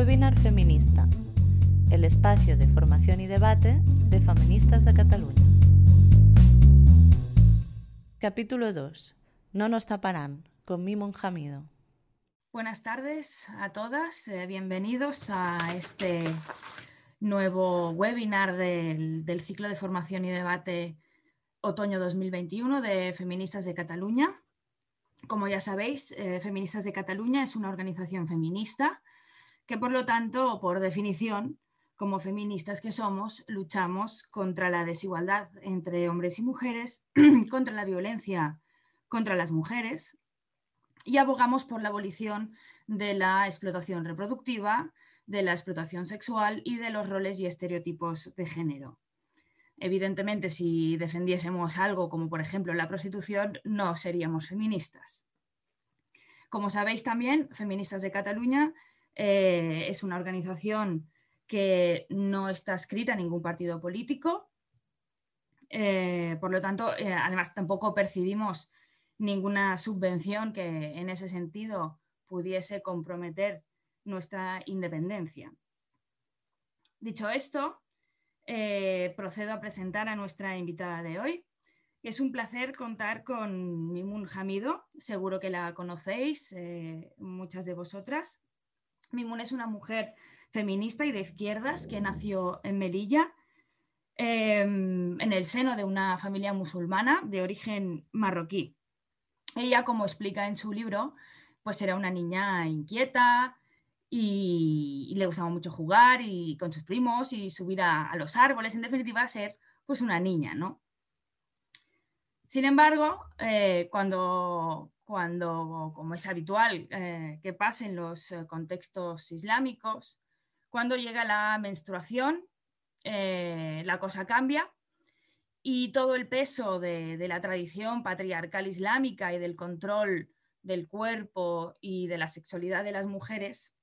Webinar Feminista, el espacio de formación y debate de feministas de Cataluña. Capítulo 2. No nos taparán, con Mimon Jamido. Buenas tardes a todas, eh, bienvenidos a este nuevo webinar del, del ciclo de formación y debate otoño 2021 de Feministas de Cataluña. Como ya sabéis, eh, Feministas de Cataluña es una organización feminista que, por lo tanto, por definición, como feministas que somos, luchamos contra la desigualdad entre hombres y mujeres, contra la violencia contra las mujeres y abogamos por la abolición de la explotación reproductiva, de la explotación sexual y de los roles y estereotipos de género. Evidentemente, si defendiésemos algo como por ejemplo la prostitución, no seríamos feministas. Como sabéis también, Feministas de Cataluña eh, es una organización que no está escrita en ningún partido político. Eh, por lo tanto, eh, además tampoco percibimos ninguna subvención que en ese sentido pudiese comprometer nuestra independencia. Dicho esto, procedo a presentar a nuestra invitada de hoy. Es un placer contar con Mimun Hamido, seguro que la conocéis, muchas de vosotras. Mimun es una mujer feminista y de izquierdas que nació en Melilla, em, en el seno de una familia musulmana de origen marroquí. Ella, como explica en su libro, pues era una niña inquieta, y, le gustaba mucho jugar y con sus primos y subir a, los árboles, en definitiva, ser pues una niña, ¿no? Sin embargo, eh, cuando, cuando, como es habitual eh, que pase en los eh, contextos islámicos, cuando llega la menstruación, la cosa cambia y todo el peso de, de, la tradición patriarcal islámica y del control del cuerpo y de la sexualidad de las mujeres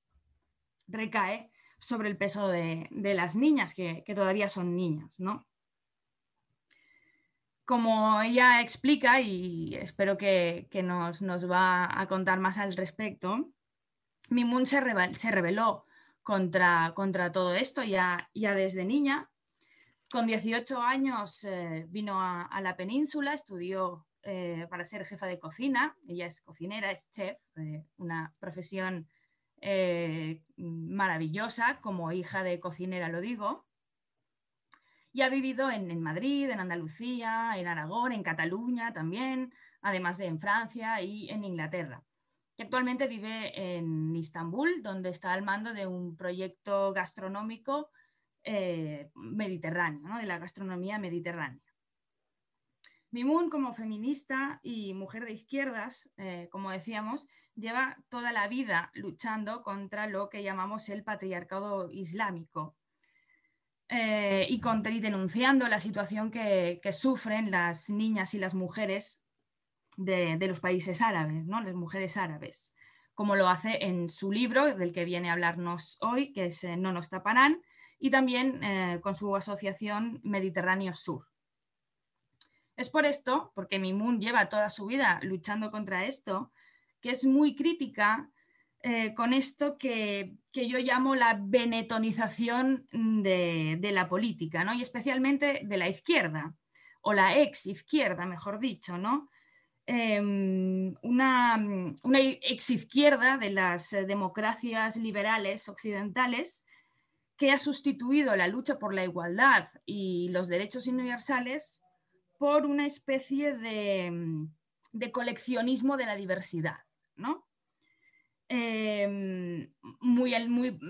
recae sobre el peso de, las niñas, que, todavía son niñas, ¿no? Como ella explica, y espero que, nos, va a contar más al respecto, Mimun se, se rebeló contra, todo esto ya, ya, desde niña. Con 18 años eh, vino a, la península, estudió eh, para ser jefa de cocina. Ella es cocinera, es chef, eh, una profesión maravillosa, como hija de cocinera lo digo, y ha vivido en, Madrid, en Andalucía, en Aragón, en Cataluña también, además de en Francia y en Inglaterra. Y actualmente vive en Istambul, donde está al mando de un proyecto gastronómico eh, mediterráneo, de la gastronomía mediterránea. Mimun, como feminista y mujer de izquierdas, eh, como decíamos, lleva toda la vida luchando contra lo que llamamos el patriarcado islámico eh, y, contra, y denunciando la situación que, sufren las niñas y las mujeres de, los países árabes, ¿no? las mujeres árabes, como lo hace en su libro, del que viene a hablarnos hoy, que es eh, No nos taparán, y también con su asociación Mediterráneo Sur. Es por esto, porque Mimun lleva toda su vida luchando contra esto, que es muy crítica eh, con esto que, yo llamo la benetonización de, la política, ¿no? y especialmente de la izquierda, o la ex izquierda, mejor dicho, ¿no? Em, una, una ex izquierda de las democracias liberales occidentales que ha sustituido la lucha por la igualdad y los derechos universales por una especie mm, de, coleccionismo de la diversidad, ¿no? Em, muy,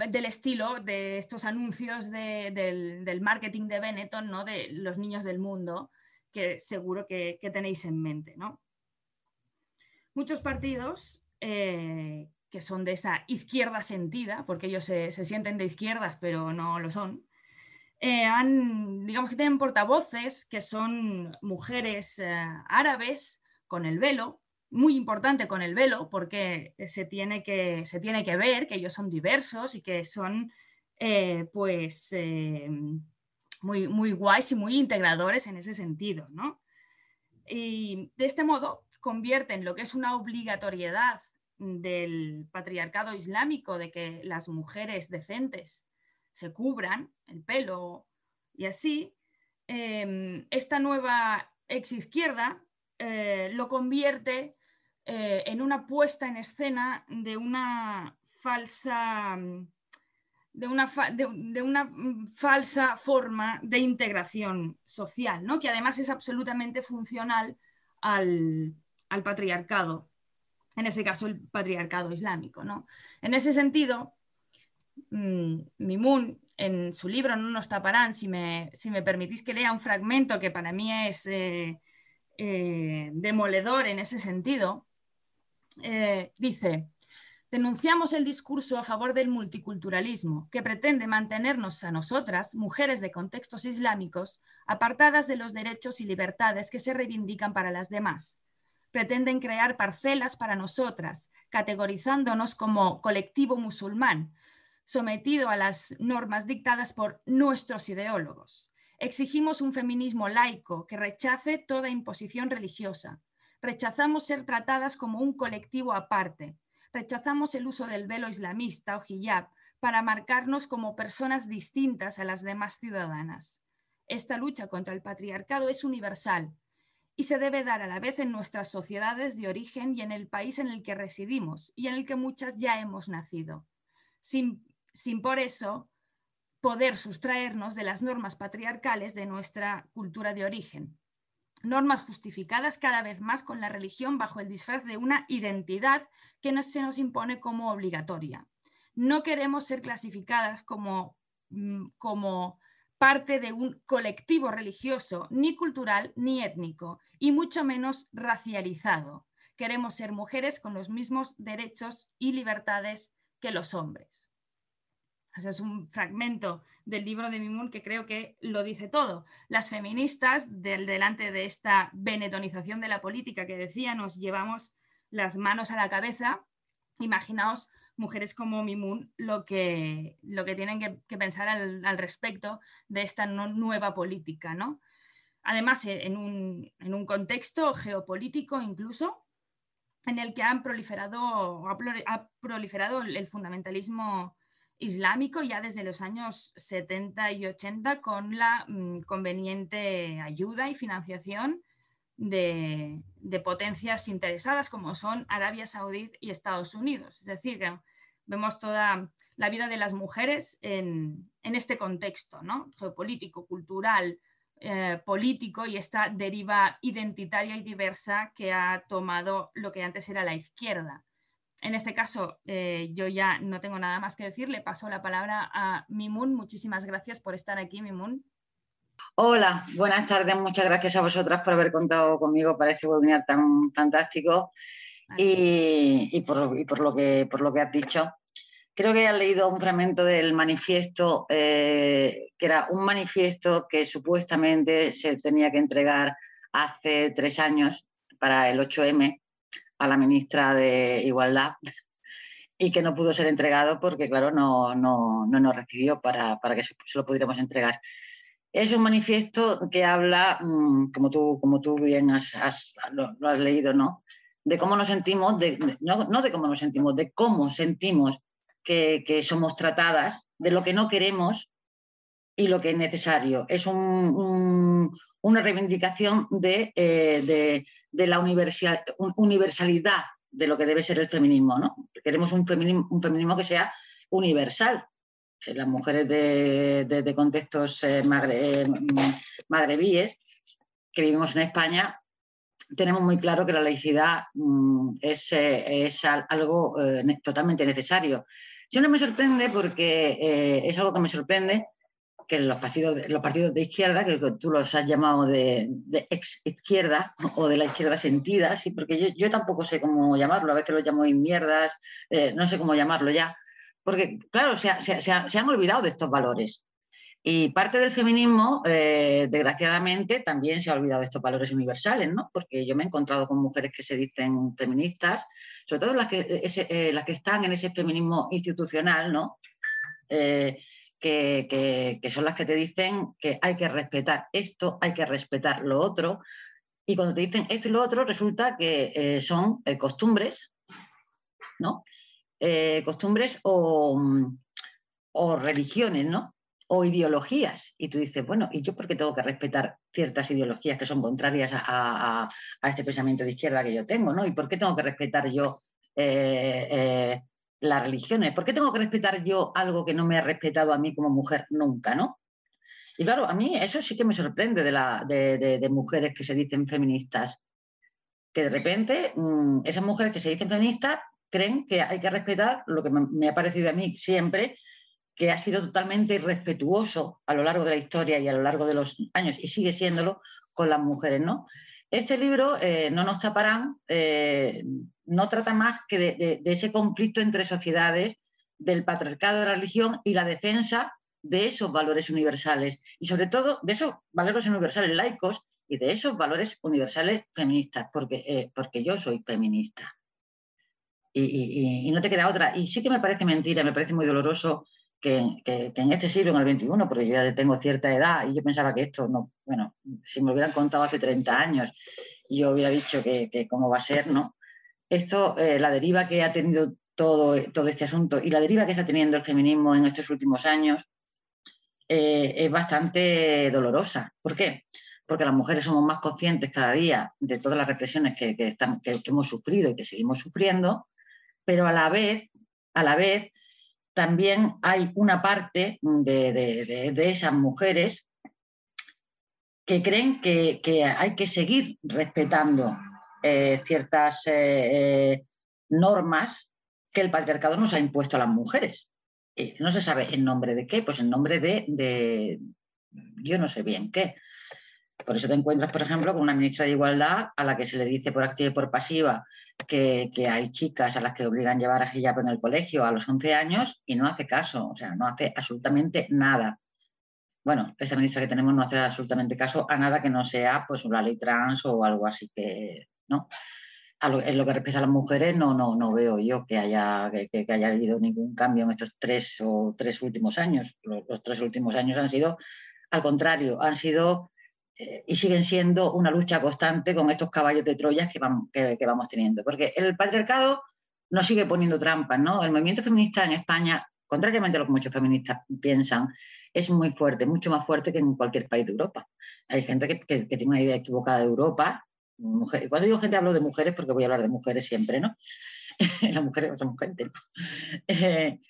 del estilo de estos anuncios del, marketing de Benetton, ¿no? de los niños del mundo, que seguro que, tenéis en mente. ¿no? Muchos partidos eh, que son de esa izquierda sentida, porque ellos se, se, sienten de izquierdas, pero no lo son, eh, han, digamos que tienen portavoces que son mujeres eh, árabes con el velo, muy importante con el velo, porque se tiene que, se tiene que ver que ellos son diversos y que son eh, pues muy, muy guays y muy integradores en ese sentido. ¿no? Y de este modo convierten lo que es una obligatoriedad del patriarcado islámico, de que las mujeres decentes se cubran el pelo y así, em, esta nueva exizquierda eh, lo convierte eh, en una puesta en escena de una falsa de una, de, una, mm, falsa forma de integración social, ¿no? que además es absolutamente funcional al, patriarcado, en ese caso el patriarcado islámico. ¿no? En ese sentido, mmm, Mimun en su libro No nos taparán, si me, si me permitís que lea un fragmento que para mí es eh, eh, demoledor en ese sentido, eh, dice, denunciamos el discurso a favor del multiculturalismo, que pretende mantenernos a nosotras, mujeres de contextos islámicos, apartadas de los derechos y libertades que se reivindican para las demás. Pretenden crear parcelas para nosotras, categorizándonos como colectivo musulmán, sometido a las normas dictadas por nuestros ideólogos. Exigimos un feminismo laico que rechace toda imposición religiosa. Rechazamos ser tratadas como un colectivo aparte. Rechazamos el uso del velo islamista o hijab para marcarnos como personas distintas a las demás ciudadanas. Esta lucha contra el patriarcado es universal y se debe dar a la vez en nuestras sociedades de origen y en el país en el que residimos y en el que muchas ya hemos nacido. Sin sin por eso poder sustraernos de las normas patriarcales de nuestra cultura de origen. Normas justificadas cada vez más con la religión bajo el disfraz de una identidad que se nos impone como obligatoria. No queremos ser clasificadas como, mm, como parte de un colectivo religioso, ni cultural ni étnico, y mucho menos racializado. Queremos ser mujeres con los mismos derechos y libertades que los hombres es un fragmento del libro de Mimun que creo que lo dice todo. Las feministas, del, delante de esta benetonización de la política que decía, nos llevamos las manos a la cabeza. Imaginaos mujeres como Mimun lo que, lo que tienen que, pensar al, respecto de esta nueva política. ¿no? Además, en un, en un contexto geopolítico incluso, en el que han proliferado, ha proliferado el fundamentalismo islámico ya desde los años 70 y 80 con la mm, conveniente ayuda y financiación de, potencias interesadas como son Arabia Saudí y Estados Unidos. Es decir, que vemos toda la vida de las mujeres en, este contexto ¿no? geopolítico, cultural, eh, político y esta deriva identitaria y diversa que ha tomado lo que antes era la izquierda en este caso, eh, yo ya no tengo nada más que decir. Le paso la palabra a Mimun. Muchísimas gracias por estar aquí, Mimun. Hola, buenas tardes. Muchas gracias a vosotras por haber contado conmigo para este webinar tan fantástico y, por, lo que, por lo que has dicho. Creo que has leído un fragmento del manifiesto, eh, que era un manifiesto que supuestamente se tenía que entregar hace tres años para el 8M a la ministra de Igualdad y que no pudo ser entregado porque, claro, no, no, no nos recibió para, para que se, lo pudiéramos entregar. Es un manifiesto que habla, mm, como tú, como tú bien has, lo, has leído, ¿no? De cómo nos sentimos, de, no, no, de cómo nos sentimos, de cómo sentimos que, que, somos tratadas, de lo que no queremos y lo que es necesario. Es un, una reivindicación de, eh, de, de la universalidad de lo que debe ser el feminismo. ¿no? Queremos un feminismo, un feminismo que sea universal. Las mujeres de, contextos eh, magre, eh, magrebíes que vivimos en España tenemos muy claro que la laicidad mm, es, eh, es, algo totalmente necesario. Siempre me sorprende porque es algo que me sorprende que los partidos, los partidos de izquierda, que tú los has llamado de, ex izquierda o de la izquierda sentida, sí, porque yo, tampoco sé cómo llamarlo, a veces lo llamo mierdas, eh, no sé cómo llamarlo ya, porque claro, se, han olvidado de estos valores. Y parte del feminismo, eh, desgraciadamente, también se ha olvidado de estos valores universales, ¿no? Porque yo me he encontrado con mujeres que se dicen feministas, sobre todo las que, eh, las que están en ese feminismo institucional, ¿no? Que, son las que te dicen que hay que respetar esto, hay que respetar lo otro. Y cuando te dicen esto y lo otro, resulta que eh, son eh, costumbres ¿no? Eh, costumbres o, o religiones, ¿no? o ideologías. Y tú dices, bueno, ¿y yo por qué tengo que respetar ciertas ideologías que son contrarias a, este pensamiento de izquierda que yo tengo? ¿no? ¿Y por qué tengo que respetar yo las religiones? ¿Por qué tengo que respetar yo algo que no me ha respetado a mí como mujer nunca? ¿no? Y claro, a mí eso sí que me sorprende de, la, de, mujeres que se dicen feministas, que de repente mm, esas mujeres que se dicen feministas creen que hay que respetar lo que me ha parecido a mí siempre, que ha sido totalmente irrespetuoso a lo largo de la historia y a lo largo de los años, y sigue siéndolo con las mujeres, ¿no? Este libro, eh, No nos taparán, eh, no trata más que de, ese conflicto entre sociedades, del patriarcado de la religión y la defensa de esos valores universales, y sobre todo de esos valores universales laicos y de esos valores universales feministas, porque, eh, porque yo soy feminista. Y, y, no te queda otra. Y sí que me parece mentira, me parece muy doloroso que, en este siglo, en el 21, porque yo ya tengo cierta edad y yo pensaba que esto no, bueno, si me hubieran contado hace 30 años, yo hubiera dicho que, cómo va a ser, ¿no? Esto, eh, la deriva que ha tenido todo, todo este asunto y la deriva que está teniendo el feminismo en estos últimos años eh, es bastante dolorosa. ¿Por qué? Porque las mujeres somos más conscientes cada día de todas las represiones que, que, que hemos sufrido y que seguimos sufriendo, pero a la vez, a la vez también hay una parte de, esas mujeres que creen que, hay que seguir respetando eh, ciertas eh, eh, normas que el patriarcado nos ha impuesto a las mujeres. no se sabe en nombre de qué, pues en nombre de, de yo no sé bien qué. Por eso te encuentras, por ejemplo, con una ministra de Igualdad a la que se le dice por activa y por pasiva que, hay chicas a las que obligan a llevar a hijab en el colegio a los 11 años y no hace caso, o sea, no hace absolutamente nada. Bueno, esa ministra que tenemos no hace absolutamente caso a nada que no sea pues una ley trans o algo así que, ¿no? en lo que respecta a las mujeres no, no, no veo yo que haya, que, haya habido ningún cambio en estos tres o tres últimos años. los tres últimos años han sido, al contrario, han sido y siguen siendo una lucha constante con estos caballos de Troya que vamos, que, vamos teniendo. Porque el patriarcado nos sigue poniendo trampas, ¿no? El movimiento feminista en España, contrariamente a lo que muchos feministas piensan, es muy fuerte, mucho más fuerte que en cualquier país de Europa. Hay gente que, tiene una idea equivocada de Europa. Cuando digo gente hablo de mujeres porque voy a hablar de mujeres siempre, ¿no? Las mujeres somos gente. ¿no? Eh,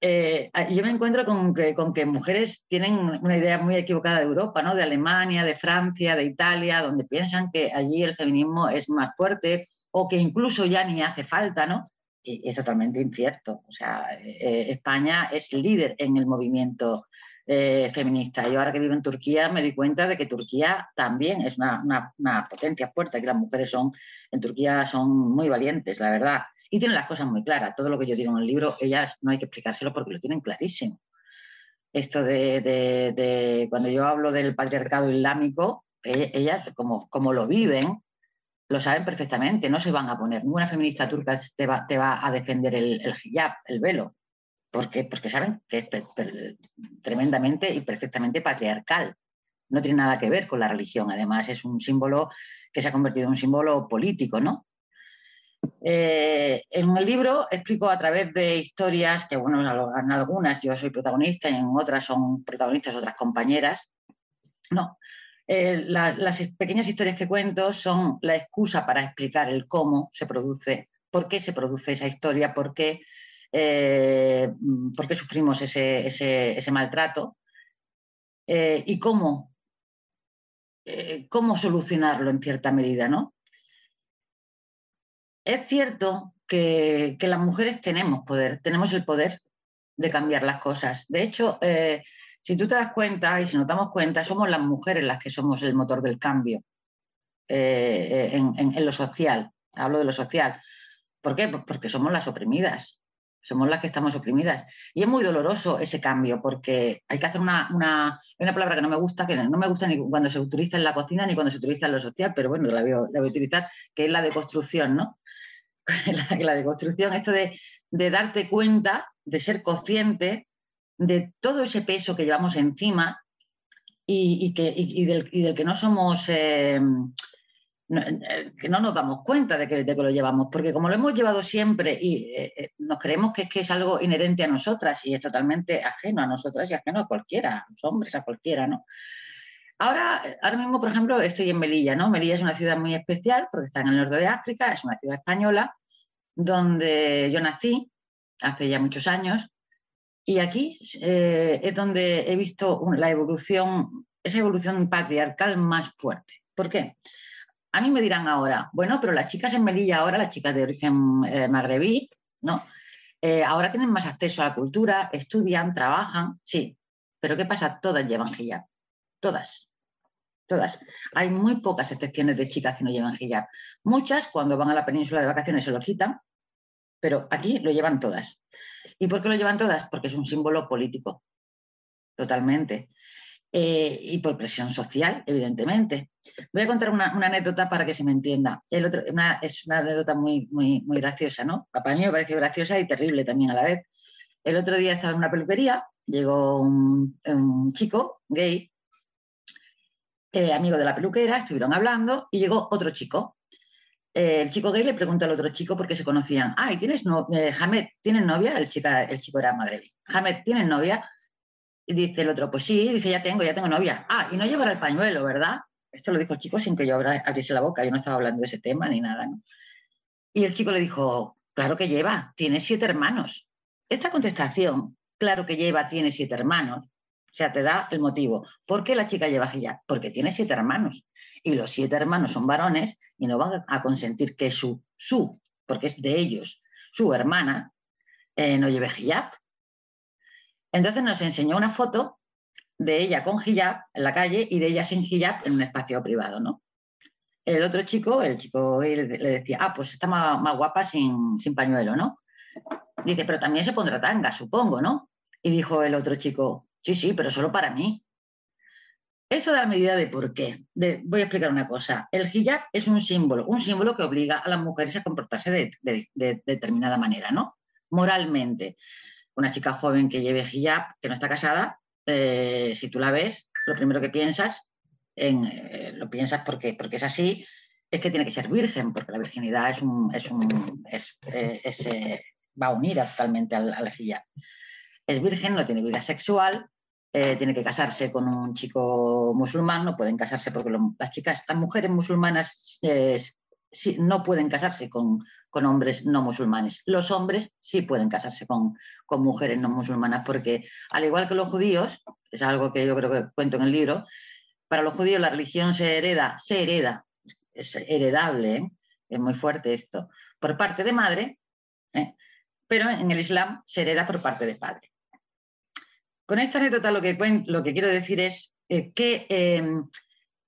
eh, yo me encuentro con que, que, mujeres tienen una idea muy equivocada de Europa, ¿no? de Alemania, de Francia, de Italia, donde piensan que allí el feminismo es más fuerte o que incluso ya ni hace falta, ¿no? Es totalmente incierto. O sea, eh, España es líder en el movimiento eh, feminista. Yo ahora que vivo en Turquía me di cuenta de que Turquía también es una, una, una potencia fuerte, que las mujeres son, en Turquía son muy valientes, la verdad y tienen las cosas muy claras. Todo lo que yo digo en el libro, ellas no hay que explicárselo porque lo tienen clarísimo. Esto de, cuando yo hablo del patriarcado islámico, e, ellas, como, como lo viven, lo saben perfectamente, no se van a poner. Ninguna feminista turca te va, te va a defender el, el, hijab, el velo, porque, porque saben que es tremendamente y perfectamente patriarcal. No tiene nada que ver con la religión, además es un símbolo que se ha convertido en un símbolo político, ¿no? Eh, en el libro explico a través de historias que, bueno, en algunas yo soy protagonista y en otras son protagonistas otras compañeras. No, eh, las pequeñas historias que cuento son la excusa para explicar el cómo se produce, por qué se produce esa historia, por qué, eh, sufrimos ese, ese maltrato y cómo, cómo solucionarlo en cierta medida, ¿no? Es cierto que, las mujeres tenemos poder, tenemos el poder de cambiar las cosas. De hecho, eh, si tú te das cuenta y si nos damos cuenta, somos las mujeres las que somos el motor del cambio eh, en, lo social. Hablo de lo social. ¿Por qué? Pues porque somos las oprimidas. Somos las que estamos oprimidas. Y es muy doloroso ese cambio porque hay que hacer una, una, una palabra que no me gusta, que no me gusta ni cuando se utiliza en la cocina ni cuando se utiliza en lo social, pero bueno, la voy, la voy a utilizar, que es la deconstrucción, ¿no? la, la deconstrucción, esto de, darte cuenta, de ser consciente de todo ese peso que llevamos encima y, que, del, que no somos, eh, eh, que no nos damos cuenta de que, lo llevamos, porque como lo hemos llevado siempre y eh, eh, nos creemos que es, que es algo inherente a nosotras y es totalmente ajeno a nosotras y ajeno a cualquiera, a los hombres, a cualquiera, ¿no? Ahora, ahora mismo, por ejemplo, estoy en Melilla, ¿no? Melilla es una ciudad muy especial porque está en el norte de África, es una ciudad española donde yo nací hace ya muchos años y aquí es donde he visto la evolución, esa evolución patriarcal más fuerte. ¿Por qué? A mí me dirán ahora, bueno, pero las chicas en Melilla ahora, las chicas de origen eh, magrebí, ¿no? Eh, ahora tienen más acceso a la cultura, estudian, trabajan, sí. Pero ¿qué pasa? Todas llevan hijab. Todas. Todas. Hay muy pocas excepciones de chicas que no llevan hijab. Muchas, cuando van a la península de vacaciones, se lo quitan, pero aquí lo llevan todas. ¿Y por qué lo llevan todas? Porque es un símbolo político. Totalmente. Eh, y por presión social, evidentemente. Voy a contar una, anécdota para que se me entienda. El otro, es una anécdota muy, muy, muy graciosa, ¿no? Para mí me pareció graciosa y terrible también a la vez. El otro día estaba en una peluquería, llegó un, chico gay, eh, amigo de la peluquera, estuvieron hablando y llegó otro chico. Eh, el chico gay le pregunta al otro chico por qué se conocían. Ah, ¿y tienes no Hamed, ¿tienes novia? El, chica, el chico era madre. Hamed, ¿tienes novia? Y dice el otro, pues sí, dice, ya tengo, ya tengo novia. Ah, y no llevará el pañuelo, ¿verdad? Esto lo dijo el chico sin que yo abriese la boca, yo no estaba hablando de ese tema ni nada, ¿no? Y el chico le dijo, claro que lleva, tiene siete hermanos. Esta contestación, claro que lleva, tiene siete hermanos, o sea, te da el motivo. ¿Por qué la chica lleva hijab? Porque tiene siete hermanos. Y los siete hermanos son varones y no van a consentir que su, su, porque es de ellos, su hermana, eh, no lleve hijab. Entonces nos enseñó una foto de ella con hijab en la calle y de ella sin hijab en un espacio privado, ¿no? El otro chico, el chico le decía, ah, pues está más, guapa sin, sin, pañuelo, ¿no? Dice, pero también se pondrá tanga, supongo, ¿no? Y dijo el otro chico, sí, sí, pero solo para mí. Eso da medida de por qué. voy a explicar una cosa. El hijab es un símbolo, un símbolo que obliga a las mujeres a comportarse de, de determinada manera, ¿no? Moralmente una chica joven que lleve hijab, que no está casada, eh, si tú la ves, lo primero que piensas, en, eh, lo piensas porque, porque es así, es que tiene que ser virgen, porque la virginidad es un, es un es, eh, va unida totalmente al, al, hijab. Es virgen, no tiene vida sexual, tiene que casarse con un chico musulmán, no pueden casarse porque las chicas, las mujeres musulmanas no pueden casarse con, hombres no musulmanes. Los hombres sí pueden casarse con, mujeres no musulmanas porque, al igual que los judíos, es algo que yo creo que cuento en el libro, para los judíos la religión se hereda, se hereda, es heredable, ¿eh? es muy fuerte esto, por parte de madre, ¿eh? pero en el Islam se hereda por parte de padre. Con esta anécdota lo que, lo que quiero decir es eh, que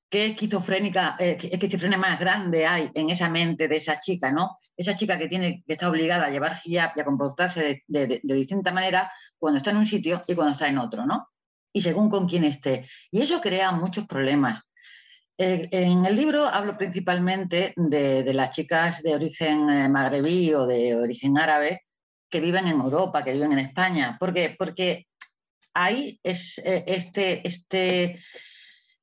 qué esquizofrénica, eh, esquizofrenia más grande hay en esa mente de esa chica, ¿no? Esa chica que tiene, que está obligada a llevar hijab y a comportarse de, distinta manera cuando está en un sitio y cuando está en otro, ¿no? Y según con quién esté. Y eso crea muchos problemas. Eh, en el libro hablo principalmente de, las chicas de origen magrebí o de origen árabe que viven en Europa, que viven en España. ¿Por qué? Porque ahí es este, este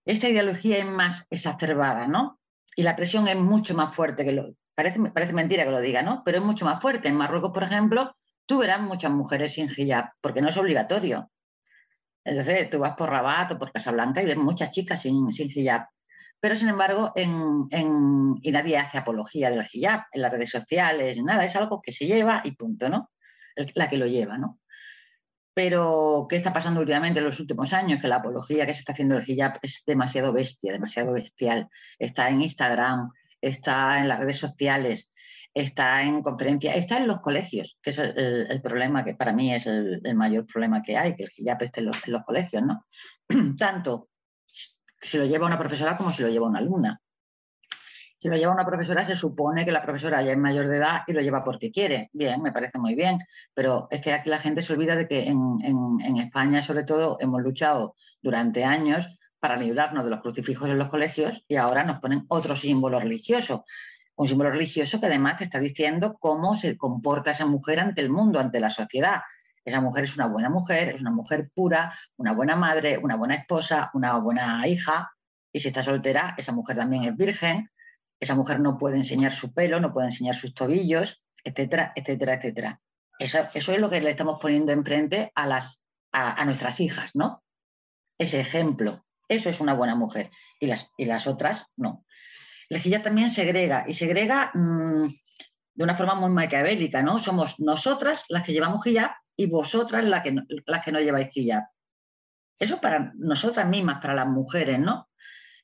esta ideología es más exacerbada, ¿no? Y la presión es mucho más fuerte que lo... Parece, parece mentira que lo diga, ¿no? Pero es mucho más fuerte. En Marruecos, por ejemplo, tú verás muchas mujeres sin hijab, porque no es obligatorio. Entonces, tú vas por Rabat o por Casablanca y ves muchas chicas sin, sin hijab. Pero, sin embargo, en, en, y nadie hace apología del hijab en las redes sociales, nada, es algo que se lleva y punto, ¿no? la que lo lleva, ¿no? Pero, ¿qué está pasando últimamente en los últimos años? Que la apología que se está haciendo del hijab es demasiado bestia, demasiado bestial. Está en Instagram, está en las redes sociales, está en conferencias, está en los colegios, que es el, problema que para mí es el, mayor problema que hay, que el hijab esté en los, en los colegios, ¿no? Tanto si lo lleva una profesora como si lo lleva una alumna. Si lo lleva una profesora, se supone que la profesora ya es mayor de edad y lo lleva porque quiere. Bien, me parece muy bien, pero es que aquí la gente se olvida de que en, España, sobre todo, hemos luchado durante años para librarnos de los crucifijos en los colegios y ahora nos ponen otro símbolo religioso. Un símbolo religioso que además te está diciendo cómo se comporta esa mujer ante el mundo, ante la sociedad. Esa mujer es una buena mujer, es una mujer pura, una buena madre, una buena esposa, una buena hija. Y si está soltera, esa mujer también es virgen esa mujer no puede enseñar su pelo, no puede enseñar sus tobillos, etcétera, etcétera, etcétera. Eso, es lo que le estamos poniendo enfrente a, las, a, nuestras hijas, ¿no? Ese ejemplo. Eso es una buena mujer. Y las, y las otras, no. El hijab también segrega, y segrega mm, de una forma muy maquiavélica, ¿no? Somos nosotras las que llevamos hijab y vosotras las que, las que no lleváis hijab. Eso para nosotras mismas, para las mujeres, ¿no?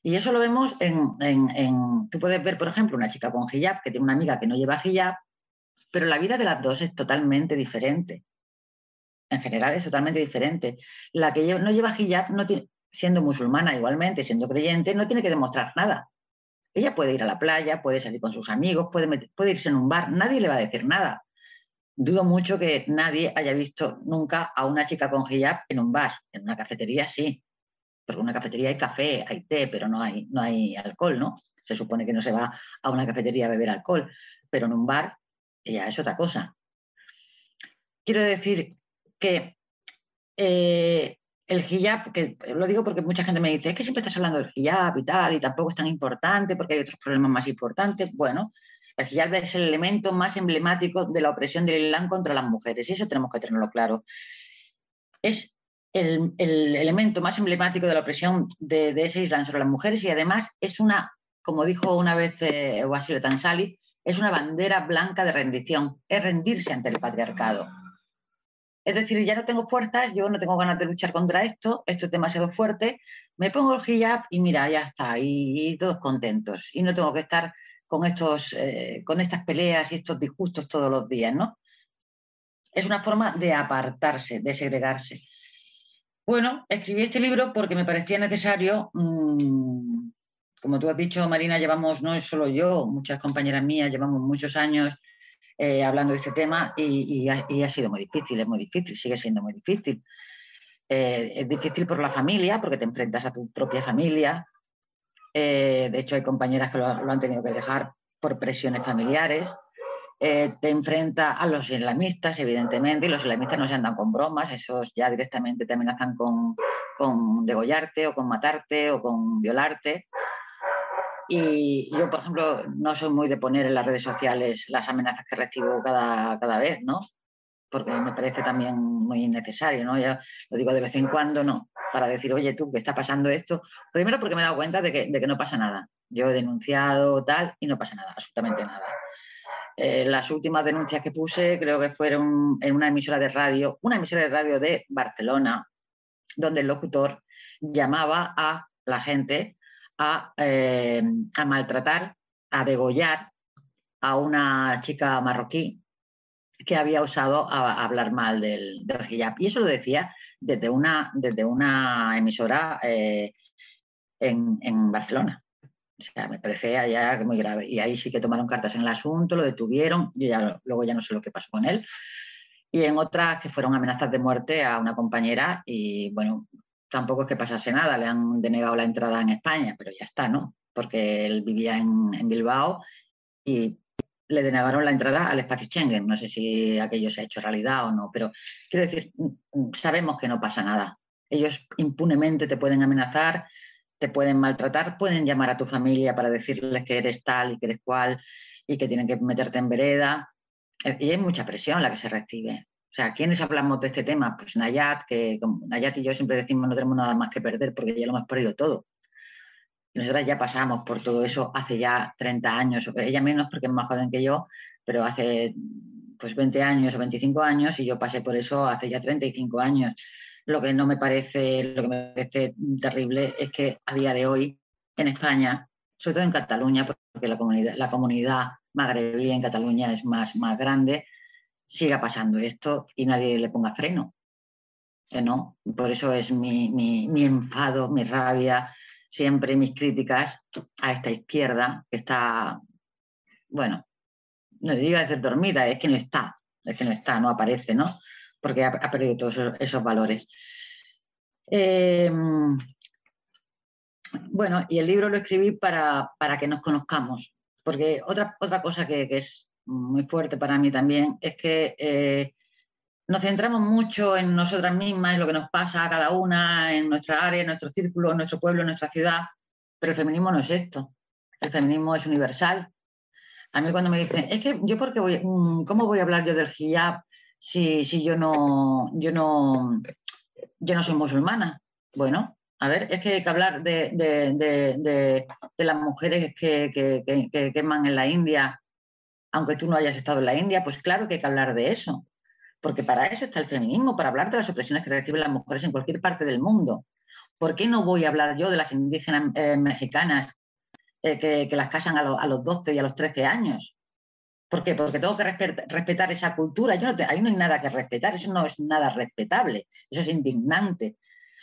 Y eso lo vemos en, Tú puedes ver, por ejemplo, una chica con hijab que tiene una amiga que no lleva hijab, pero la vida de las dos es totalmente diferente. En general es totalmente diferente. La que no lleva hijab, no siendo musulmana igualmente, siendo creyente, no tiene que demostrar nada. Ella puede ir a la playa, puede salir con sus amigos, puede, puede irse en un bar, nadie le va a decir nada. Dudo mucho que nadie haya visto nunca a una chica con hijab en un bar, en una cafetería sí, porque en una cafetería hay café, hay té, pero no hay, no hay alcohol, ¿no? Se supone que no se va a una cafetería a beber alcohol, pero en un bar ya es otra cosa. Quiero decir que eh, el hijab, que lo digo porque mucha gente me dice, es que siempre estás hablando del hijab y tal, y tampoco es tan importante porque hay otros problemas más importantes. Bueno, el hijab es el elemento más emblemático de la opresión del Islam contra las mujeres, y eso tenemos que tenerlo claro. Es el, elemento más emblemático de la opresión de, ese Islam sobre las mujeres y además es una, como dijo una vez eh, Wasile Tansali, es una bandera blanca de rendición, es rendirse ante el patriarcado. Es decir, ya no tengo fuerzas, yo no tengo ganas de luchar contra esto, esto es demasiado fuerte, me pongo el hijab y mira, ya está, y, todos contentos. Y no tengo que estar con, estos, eh, con estas peleas y estos disgustos todos los días, ¿no? Es una forma de apartarse, de segregarse. Bueno, escribí este libro porque me parecía necesario, mm, como tú has dicho, Marina, llevamos, no es solo yo, muchas compañeras mías, llevamos muchos años eh, hablando de este tema y, ha, sido muy difícil, es muy difícil, sigue siendo muy difícil. Eh, es difícil por la familia, porque te enfrentas a tu propia familia. Eh, de hecho, hay compañeras que lo, han tenido que dejar por presiones familiares. Te enfrentas a los islamistas, evidentemente, y los islamistas no se andan con bromas, esos ya directamente te amenazan con, con degollarte o con matarte o con violarte. Y yo, por ejemplo, no soy muy de poner en las redes sociales las amenazas que recibo cada, cada vez, ¿no? Porque me parece también muy innecesario, ¿no? Ya lo digo de vez en cuando, ¿no? Para decir, oye, tú, ¿qué está pasando esto? Primero porque me he dado cuenta de que, de que no pasa nada. Yo he denunciado tal y no pasa nada, absolutamente nada. Eh, las últimas denuncias que puse creo que fueron en una emisora de radio, una emisora de radio de Barcelona, donde el locutor llamaba a la gente eh, a, maltratar, a degollar a una chica marroquí que había usado a, hablar mal del, del, hijab. Y eso lo decía desde una, desde una emisora eh, en, Barcelona. O sea, me parece allá muy grave. Y ahí sí que tomaron cartas en el asunto, lo detuvieron, yo ya, luego ya no sé lo que pasó con él. Y en otras que fueron amenazas de muerte a una compañera y bueno, tampoco es que pasase nada, le han denegado la entrada en España, pero ya está, ¿no? Porque él vivía en, Bilbao y le denegaron la entrada al espacio Schengen. No sé si aquello se ha hecho realidad o no, pero quiero decir, sabemos que no pasa nada. Ellos impunemente te pueden amenazar, te pueden maltratar, pueden llamar a tu familia para decirles que eres tal y que eres cual y que tienen que meterte en vereda. Y hay mucha presión la que se recibe. O sea, ¿quiénes hablamos de este tema? Pues Nayat, que Nayat y yo siempre decimos no tenemos nada más que perder porque ya lo hemos perdido todo. Y nosotras ya pasamos por todo eso hace ya 30 años, ella menos porque es más joven que yo, pero hace pues 20 años o 25 años y yo pasé por eso hace ya 35 años. Lo que no me parece, lo que me parece terrible es que a día de hoy en España, sobre todo en Cataluña, porque la comunidad, la comunidad magrebí en Cataluña es más, más grande, siga pasando esto y nadie le ponga freno. Que no, por eso es mi, enfado, mi rabia, siempre mis críticas a esta izquierda que está, bueno, no digo decir dormida, es que no está, es que no está, no aparece, ¿no? Porque ha, perdido todos esos, valores. Em, bueno, y el libro lo escribí para, que nos conozcamos, porque otra, otra cosa que, que es muy fuerte para mí también, es que eh, nos centramos mucho en nosotras mismas, en lo que nos pasa a cada una, en nuestra área, en nuestro círculo, en nuestro pueblo, en nuestra ciudad, pero el feminismo no es esto. el feminismo es universal. A mí cuando me dicen, es que yo porque voy, mm, ¿cómo voy a hablar yo del hijab si, si yo no, yo no, yo no soy musulmana? Bueno, a ver, es que hay que hablar de, las mujeres que, que, queman en la India, aunque tú no hayas estado en la India, pues claro que hay que hablar de eso, porque para eso está el feminismo, para hablar de las opresiones que reciben las mujeres en cualquier parte del mundo. ¿Por qué no voy a hablar yo de las indígenas eh, mexicanas eh, que, las casan a, a, los 12 y a los 13 años? ¿Por qué? Porque tengo que respetar, esa cultura. Yo no ahí no hay nada que respetar, eso no es nada respetable, eso es indignante.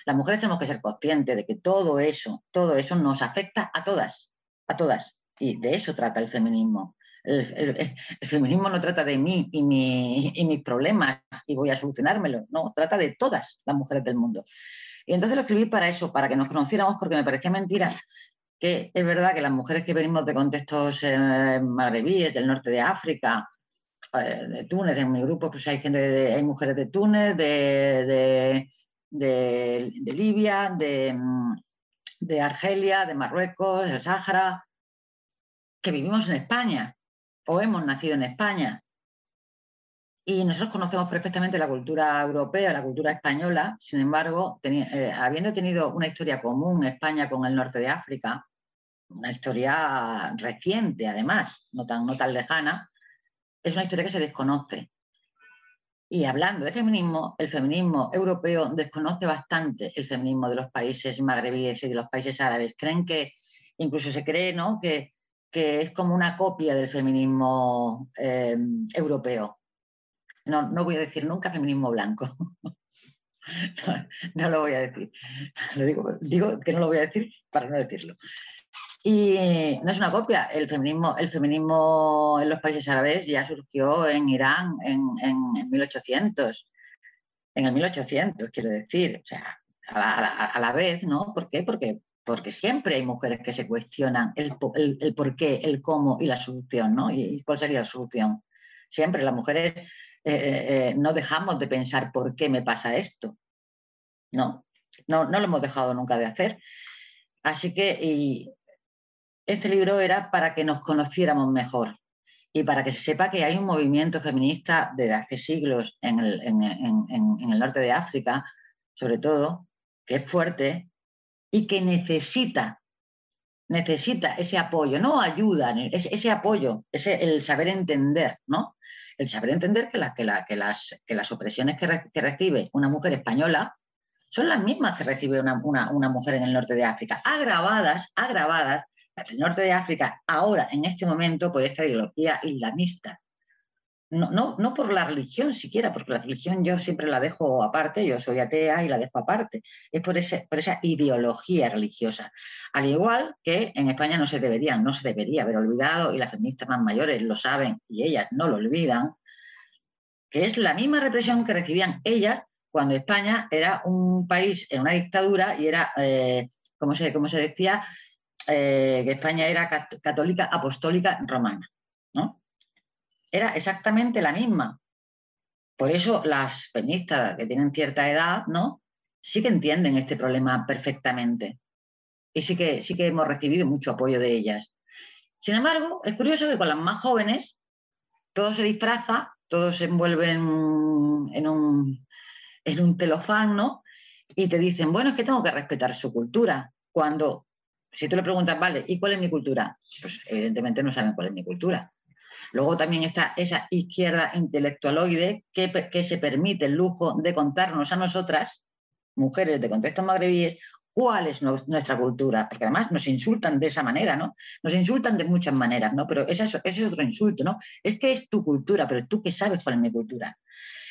Las mujeres tenemos que ser conscientes de que todo eso, todo eso nos afecta a todas, a todas. Y de eso trata el feminismo. El, feminismo no trata de mí y, mis problemas y voy a solucionármelo, no, trata de todas las mujeres del mundo. Y entonces lo escribí para eso, para que nos conociéramos, porque me parecía mentira que es verdad que las mujeres que venimos de contextos eh, magrebíes, del norte de África, eh, de Túnez, en mi grupo pues hay gente, de, hay mujeres de Túnez, de, de, Libia, de, Argelia, de Marruecos, del Sáhara, que vivimos en España o hemos nacido en España. Y nosotros conocemos perfectamente la cultura europea, la cultura española, sin embargo, eh, habiendo tenido una historia común España con el norte de África, una historia reciente además, no tan, no tan lejana, es una historia que se desconoce. Y hablando de feminismo, el feminismo europeo desconoce bastante el feminismo de los países magrebíes y de los países árabes. Creen que, incluso se cree, ¿no? que, es como una copia del feminismo em, europeo. No, no voy a decir nunca feminismo blanco. no, lo voy a decir. digo, digo que no lo voy a decir para no decirlo. Y no es una copia, el feminismo, el feminismo en los países árabes ya surgió en Irán en, en, 1800, en el 1800, quiero decir, o sea, a la, vez, ¿no? ¿Por qué? Porque, porque siempre hay mujeres que se cuestionan el, el, por qué, el cómo y la solución, ¿no? ¿Y cuál sería la solución? Siempre las mujeres eh, eh, no dejamos de pensar por qué me pasa esto, ¿no? No, no lo hemos dejado nunca de hacer. Así que, este libro era para que nos conociéramos mejor y para que se sepa que hay un movimiento feminista desde hace siglos en el, norte de África, sobre todo, que es fuerte y que necesita, necesita ese apoyo, no ayuda, ese, ese apoyo, ese, el saber entender, ¿no? El saber entender que, que, que, las, que las, opresiones que, recibe una mujer española son las mismas que recibe una, una mujer en el norte de África, agravadas, agravadas el norte de África, ahora, en este momento, por esta ideología islamista. No, no, no, por la religión siquiera, porque la religión yo siempre la dejo aparte, yo soy atea y la dejo aparte. Es por, ese, por esa ideología religiosa. Al igual que en España no se debería, no se debería haber olvidado, y las feministas más mayores lo saben y ellas no lo olvidan, que es la misma represión que recibían ellas cuando España era un país en una dictadura y era, eh, como, se, como se decía, eh, que España era católica apostólica romana. ¿no? Era exactamente la misma. Por eso las feministas que tienen cierta edad, ¿no? Sí que entienden este problema perfectamente. Y sí que, sí que hemos recibido mucho apoyo de ellas. Sin embargo, es curioso que con las más jóvenes todo se disfraza, todo se envuelven en un, en un telofán, ¿no? Y te dicen, bueno, es que tengo que respetar su cultura, cuando si tú le preguntas, vale, ¿y cuál es mi cultura? Pues evidentemente no saben cuál es mi cultura. Luego también está esa izquierda intelectualoide que, que se permite el lujo de contarnos a nosotras, mujeres de contexto magrebíes, cuál es nuestra cultura, porque además nos insultan de esa manera, ¿no? Nos insultan de muchas maneras, ¿no? Pero ese, es otro insulto, ¿no? Es que es tu cultura, pero tú qué sabes cuál es mi cultura.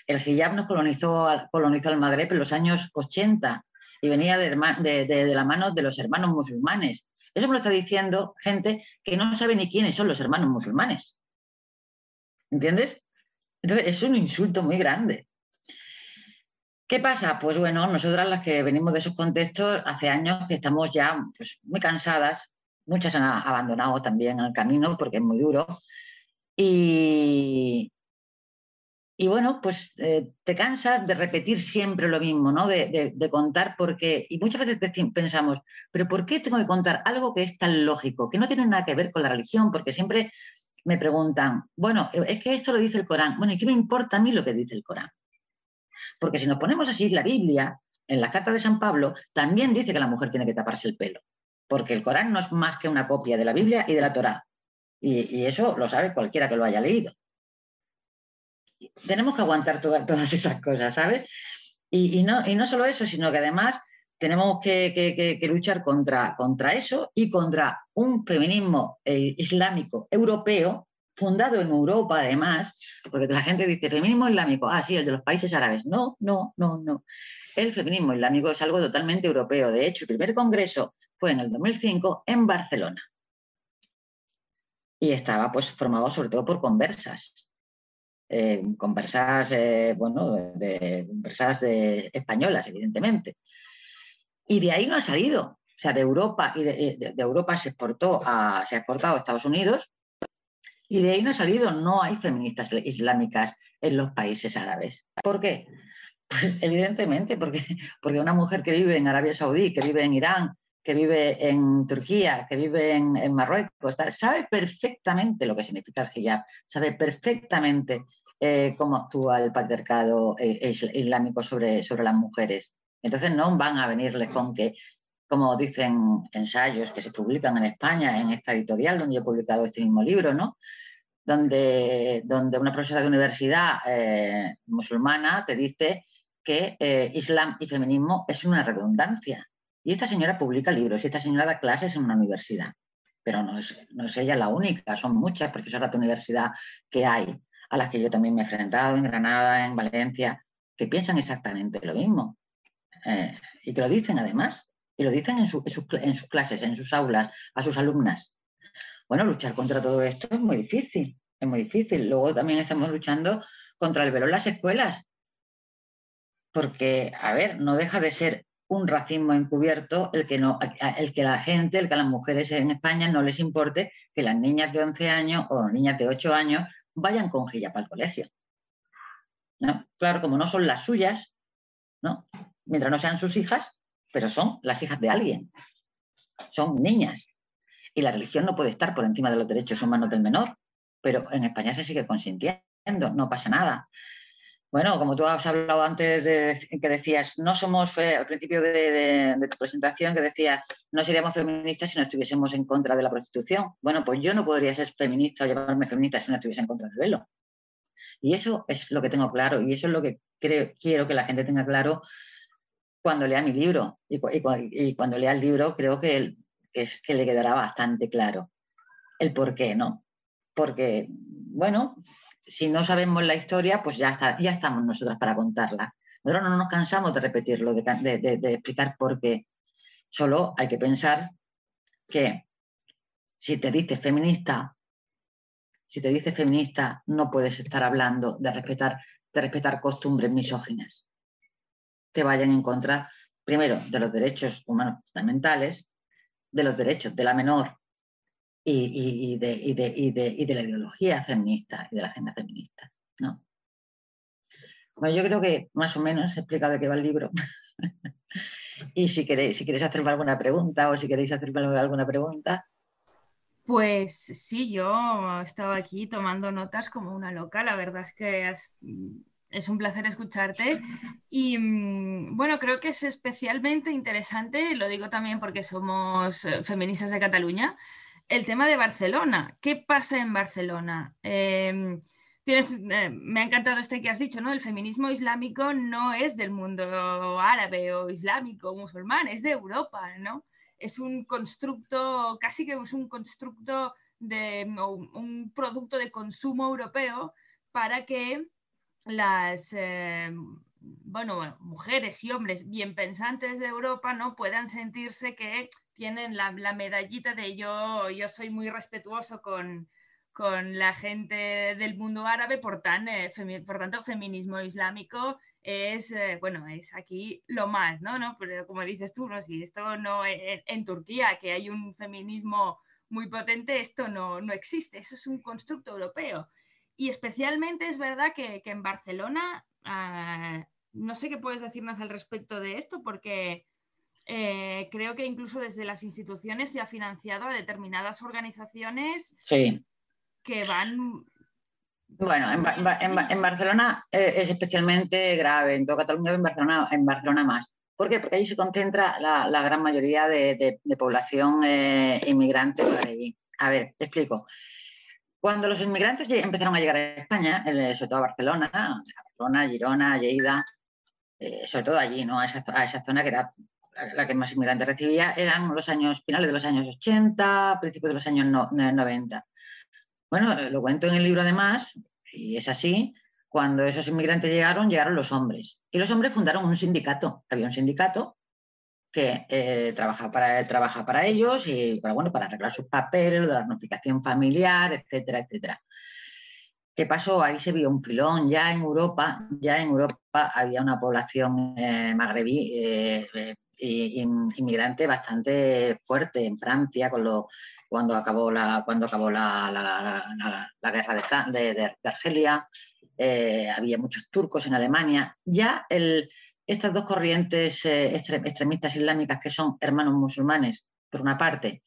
El hijab nos colonizó, colonizó el Magreb en los años 80 y venía de, la mano de los hermanos musulmanes. Eso me lo está diciendo gente que no sabe ni quiénes son los hermanos musulmanes. ¿Entiendes? Entonces, es un insulto muy grande. ¿Qué pasa? Pues bueno, nosotras las que venimos de esos contextos, hace años que estamos ya pues, muy cansadas, muchas han abandonado también el camino porque es muy duro. Y, y bueno, pues eh, te cansas de repetir siempre lo mismo, ¿no? De, contar por qué. Y muchas veces pensamos, pero ¿por qué tengo que contar algo que es tan lógico, que no tiene nada que ver con la religión? Porque siempre me preguntan, bueno, es que esto lo dice el Corán. Bueno, ¿y qué me importa a mí lo que dice el Corán? Porque si nos ponemos así, la Biblia, en la carta de San Pablo, también dice que la mujer tiene que taparse el pelo. Porque el Corán no es más que una copia de la Biblia y de la Torá. y eso lo sabe cualquiera que lo haya leído tenemos que aguantar todas esas cosas, ¿sabes? Y, no, solo eso, sino que además tenemos que, luchar contra, contra, eso y contra un feminismo eh, islámico europeo, fundado en Europa además, porque la gente dice feminismo islámico, ah, sí, el de los países árabes. No, no, no, no. El feminismo islámico es algo totalmente europeo. De hecho, el primer congreso fue en el 2005 en Barcelona. Y estaba pues formado sobre todo por conversas eh, eh, bueno, de, de, españolas, evidentemente. Y de ahí no ha salido. O sea, de Europa y de, Europa se exportó se ha exportado a Estados Unidos y de ahí no ha salido. No hay feministas islámicas en los países árabes. ¿Por qué? Pues evidentemente, porque, porque una mujer que vive en Arabia Saudí, que vive en Irán, que vive en Turquía, que vive en, Marruecos, sabe perfectamente lo que significa el hijab, sabe perfectamente eh, cómo actúa el patriarcado eh, islámico sobre, sobre las mujeres. Entonces no van a venirles con que, como dicen ensayos que se publican en España, en esta editorial donde yo he publicado este mismo libro, ¿no? donde, donde una profesora de universidad eh, musulmana te dice que Islam y feminismo es una redundancia. Y esta señora publica libros y esta señora da clases en una universidad. Pero no es, no es ella la única, son muchas profesoras de universidad que hay, a las que yo también me he enfrentado en Granada, en Valencia, que piensan exactamente lo mismo. Eh, y que lo dicen además, y lo dicen en, en sus clases, en sus aulas, a sus alumnas. Bueno, luchar contra todo esto es muy difícil, es muy difícil. Luego también estamos luchando contra el velo en las escuelas, porque, a ver, no deja de ser un racismo encubierto el que, no, el que la gente, el que a las mujeres en España no les importe que las niñas de 11 años o niñas de 8 años vayan con para el colegio. ¿No? Claro, como no son las suyas, ¿no? mientras no sean sus hijas, pero son las hijas de alguien. Son niñas. Y la religión no puede estar por encima de los derechos humanos del menor, pero en España se sigue consintiendo, no pasa nada. Bueno, como tú has hablado antes de que decías, no somos, al principio de, tu presentación, que decías, no seríamos feministas si no estuviésemos en contra de la prostitución. Bueno, pues yo no podría ser feminista o llamarme feminista si no estuviese en contra del velo. Y eso es lo que tengo claro y eso es lo que quiero que la gente tenga claro cuando lea mi libro. Y, cuando lea el libro creo que, es, que le quedará bastante claro el por qué, ¿no? Porque, bueno, si no sabemos la historia, pues ya, ya estamos nosotras para contarla. Nosotros no nos cansamos de repetirlo, de, explicar por qué. Solo hay que pensar que si te dices feminista, si te dices feminista, no puedes estar hablando de respetar, de respetar costumbres misóginas que vayan en contra, primero, de los derechos humanos fundamentales, de los derechos de la menor y, de, la ideología feminista y de la agenda feminista. ¿no? Bueno, yo creo que más o menos he explicado de qué va el libro. y si queréis, si queréis hacerme alguna pregunta o si queréis hacerme alguna pregunta. Pues sí, yo estaba aquí tomando notas como una loca. La verdad es que es un placer escucharte. Y mm, bueno, creo que es especialmente interesante, lo digo también porque somos eh, feministas de Cataluña, el tema de Barcelona. ¿Qué pasa en Barcelona? Em, tienes, eh, me ha encantado este que has dicho, ¿no? El feminismo islámico no es del mundo árabe o islámico o musulmán, es de Europa, ¿no? Es un constructo, casi que es un constructo de un producto de consumo europeo para que las eh, bueno, mujeres y hombres bien pensantes de Europa no puedan sentirse que tienen la, medallita de yo, yo soy muy respetuoso con, la gente del mundo árabe, por, tan, eh, por tanto, feminismo islámico es, eh, bueno, es aquí lo más, ¿no? ¿no? Pero como dices tú, ¿no? si esto no, en, en Turquía, que hay un feminismo muy potente, esto no, no existe, eso es un constructo europeo. y especialmente es verdad que, en Barcelona, ah, no sé qué puedes decirnos al respecto de esto, porque eh, creo que incluso desde las instituciones se ha financiado a determinadas organizaciones que van... Bueno, en, Barcelona eh, es especialmente grave, en toda Cataluña, en Barcelona, en Barcelona más. ¿Por qué? Porque ahí se concentra la, gran mayoría de, población eh, inmigrante A ver, te explico. Cuando los inmigrantes empezaron a llegar a España, sobre todo a Barcelona, Barcelona, Girona, Lleida, eh, sobre todo allí, ¿no? a, esa, zona que era la que más inmigrantes recibía, eran los años finales de los años 80, principios de los años 90. Bueno, lo cuento en el libro además, y es así, cuando esos inmigrantes llegaron, llegaron los hombres. Y los hombres fundaron un sindicato. Había un sindicato que eh, trabaja, para, trabaja para ellos y para, bueno, para arreglar sus papeles, lo de la notificación familiar, etcétera, etcétera. ¿Qué pasó? Ahí se vio un filón. Ya en Europa, ya en Europa había una población eh, magrebí eh, inmigrante bastante fuerte en Francia, con lo, cuando acabó la, cuando acabó la, la, guerra de, de, Argelia, eh, había muchos turcos en Alemania. Ya estas dos corrientes eh, extremistas islámicas que son hermanos musulmanes, por una parte,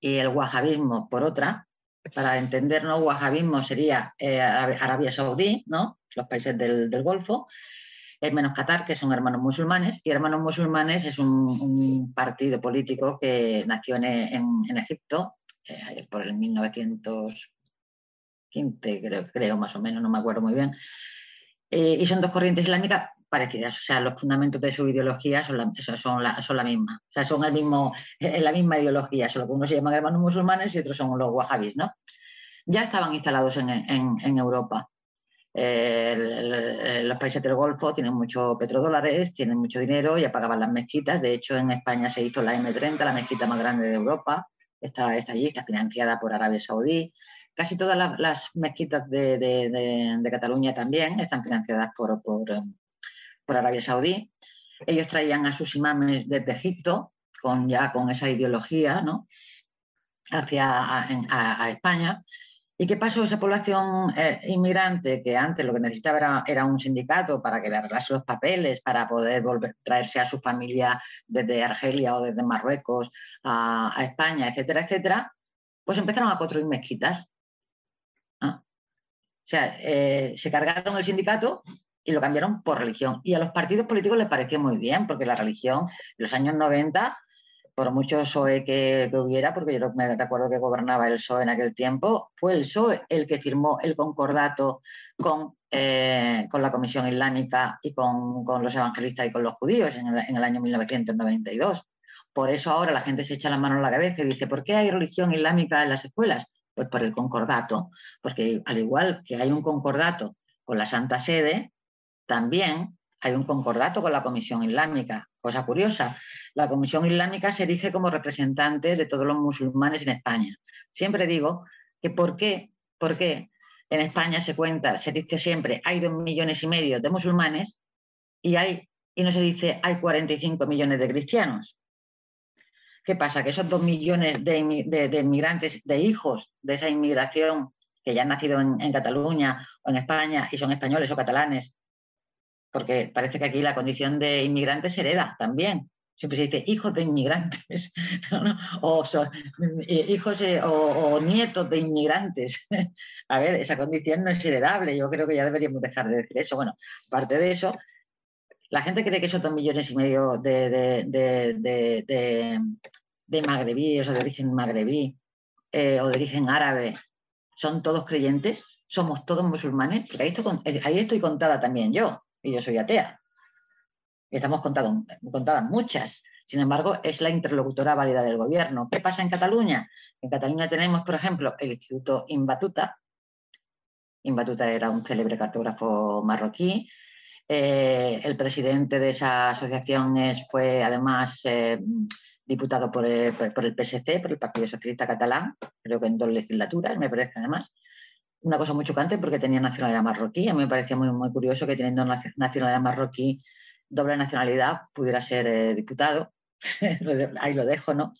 y el wahabismo, por otra, para entendernos, wahabismo sería eh, Arabia Saudí, ¿no? los países del, Golfo, menos Qatar, que son hermanos musulmanes, y hermanos musulmanes es un, partido político que nació en, Egipto por el 1900 creo, más o menos, no me acuerdo muy bien. Eh, y son dos corrientes islámicas parecidas, o sea, los fundamentos de su ideología son la, son la, misma, o sea, son el mismo, la misma ideología, solo que unos se llaman hermanos musulmanes y otros son los wahhabis, ¿no? Ya estaban instalados en, Europa. los países del Golfo tienen muchos petrodólares, tienen mucho dinero, ya pagaban las mezquitas. De hecho, en España se hizo la M30, la mezquita más grande de Europa. Está, está allí, está financiada por Arabia Saudí. Casi todas las, mezquitas de, Cataluña también están financiadas por, Arabia Saudí. Ellos traían a sus imames desde Egipto, con, ya con esa ideología, ¿no? hacia España. ¿Y qué pasó? Esa población eh, inmigrante que antes lo que necesitaba era, un sindicato para que le arreglase los papeles, para poder volver, traerse a su familia desde Argelia o desde Marruecos a, a España, etcétera, etcétera, pues empezaron a construir mezquitas. O sea, eh, se cargaron el sindicato y lo cambiaron por religión. Y a los partidos políticos les pareció muy bien, porque la religión, en los años 90, por mucho PSOE que, hubiera, porque yo me recuerdo que gobernaba el PSOE en aquel tiempo, fue el PSOE el que firmó el concordato con, eh, con la Comisión Islámica y con, los evangelistas y con los judíos en el, en el, año 1992. Por eso ahora la gente se echa la mano en la cabeza y dice, ¿por qué hay religión islámica en las escuelas? Pues por el concordato, porque al igual que hay un concordato con la Santa Sede, también hay un concordato con la Comisión Islámica. Cosa curiosa, la Comisión Islámica se erige como representante de todos los musulmanes en España. Siempre digo que por qué, por qué en España se cuenta, se dice siempre, hay dos millones y medio de musulmanes y, hay, y no se dice hay 45 millones de cristianos. ¿Qué pasa? Que esos dos millones de, inmigrantes, de hijos de esa inmigración que ya han nacido en, Cataluña o en España y son españoles o catalanes, porque parece que aquí la condición de inmigrante se hereda también. Siempre se dice hijos de inmigrantes, o hijos o, nietos de inmigrantes. A ver, esa condición no es heredable. Yo creo que ya deberíamos dejar de decir eso. Bueno, aparte de eso, la gente cree que esos dos millones y medio de, de, magrebíes o de origen magrebí eh, o de origen árabe son todos creyentes, somos todos musulmanes, ahí eh, ahí estoy contada también yo, y yo soy atea. Estamos contadas muchas. Sin embargo, es la interlocutora válida del gobierno. ¿Qué pasa en Cataluña? En Cataluña tenemos, por ejemplo, el Instituto Imbatuta. Imbatuta era un célebre cartógrafo marroquí eh, el presidente de esa asociación fue además eh, diputado por el, por el, PSC, por el Partido Socialista Catalán, creo que en dos legislaturas, me parece además. Una cosa muy chocante porque tenía nacionalidad marroquí. A mí me parecía muy, muy curioso que teniendo nacionalidad marroquí, doble nacionalidad, pudiera ser eh, diputado. Ahí lo dejo, ¿no?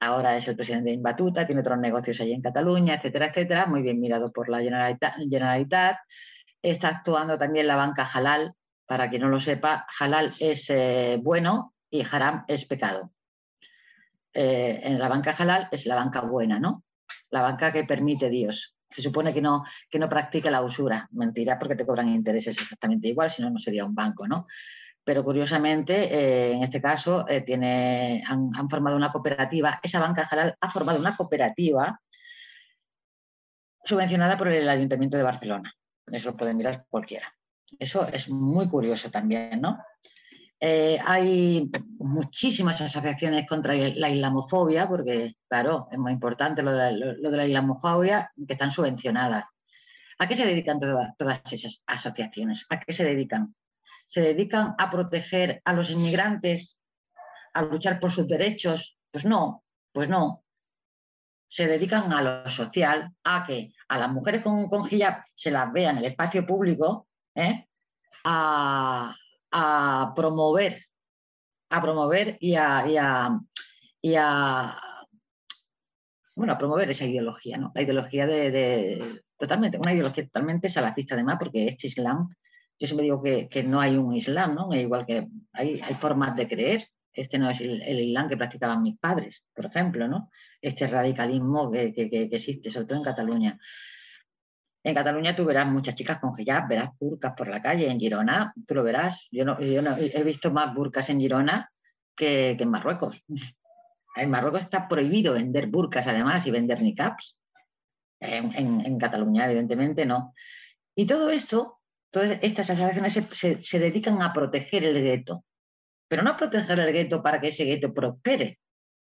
ahora es el presidente de Imbatuta, tiene otros negocios allí en Cataluña, etcétera, etcétera, muy bien mirado por la Generalitat. Está actuando también la banca halal, para quien no lo sepa, halal es eh, bueno y haram es pecado. Eh, en la banca halal es la banca buena, ¿no? La banca que permite Dios. Se supone que no, que no practica la usura. Mentira, porque te cobran intereses exactamente igual, si no, no sería un banco, ¿no? Pero curiosamente, eh, en este caso, eh, tiene, han, formado una cooperativa. Esa banca halal ha formado una cooperativa subvencionada por el Ayuntamiento de Barcelona. Eso lo puede mirar cualquiera. Eso es muy curioso también, ¿no? Eh, hay muchísimas asociaciones contra la islamofobia, porque, claro, es muy importante lo de, la islamofobia, que están subvencionadas. ¿A qué se dedican todas esas asociaciones? ¿A qué se dedican? ¿Se dedican a proteger a los inmigrantes, a luchar por sus derechos? Pues no, pues no. Se dedican a lo social, a que a las mujeres con, con hijab se las vea en el espacio público, ¿eh? a, a promover, a promover y a, bueno, a promover esa ideología, ¿no? La ideología de, totalmente, una ideología totalmente salafista además, porque este Islam, yo siempre digo que, no hay un Islam, ¿no? Igual que hay, hay formas de creer. Este no es el, Islam que practicaban mis padres, por ejemplo, ¿no? Este radicalismo que, que existe, sobre todo en Cataluña. En Cataluña tú verás muchas chicas con hijab, verás burcas por la calle. En Girona, tú lo verás. Yo no, he visto más burcas en Girona que, en Marruecos. En Marruecos está prohibido vender burcas además y vender niqabs. En, en, Cataluña, evidentemente, no. Y todo esto, todas estas asociaciones se, se dedican a proteger el gueto. Pero no a proteger el gueto para que ese gueto prospere,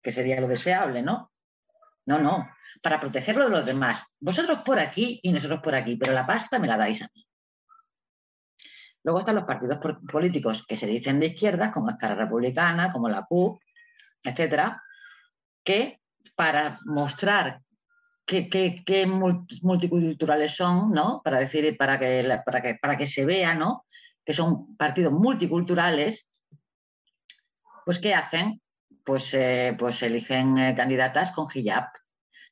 que sería lo deseable, ¿no? No, no para protegerlo de los demás. Vosotros por aquí y nosotros por aquí, pero la pasta me la dais a mí. Luego están los partidos políticos que se dicen de izquierda, como Escara Republicana, como la CUP, etcétera, que para mostrar qué, multiculturales son, ¿no? Para decir, para que, para que, para que se vea, ¿no? Que son partidos multiculturales, pues ¿qué hacen? Pues, eh, pues eligen eh, candidatas con hijab,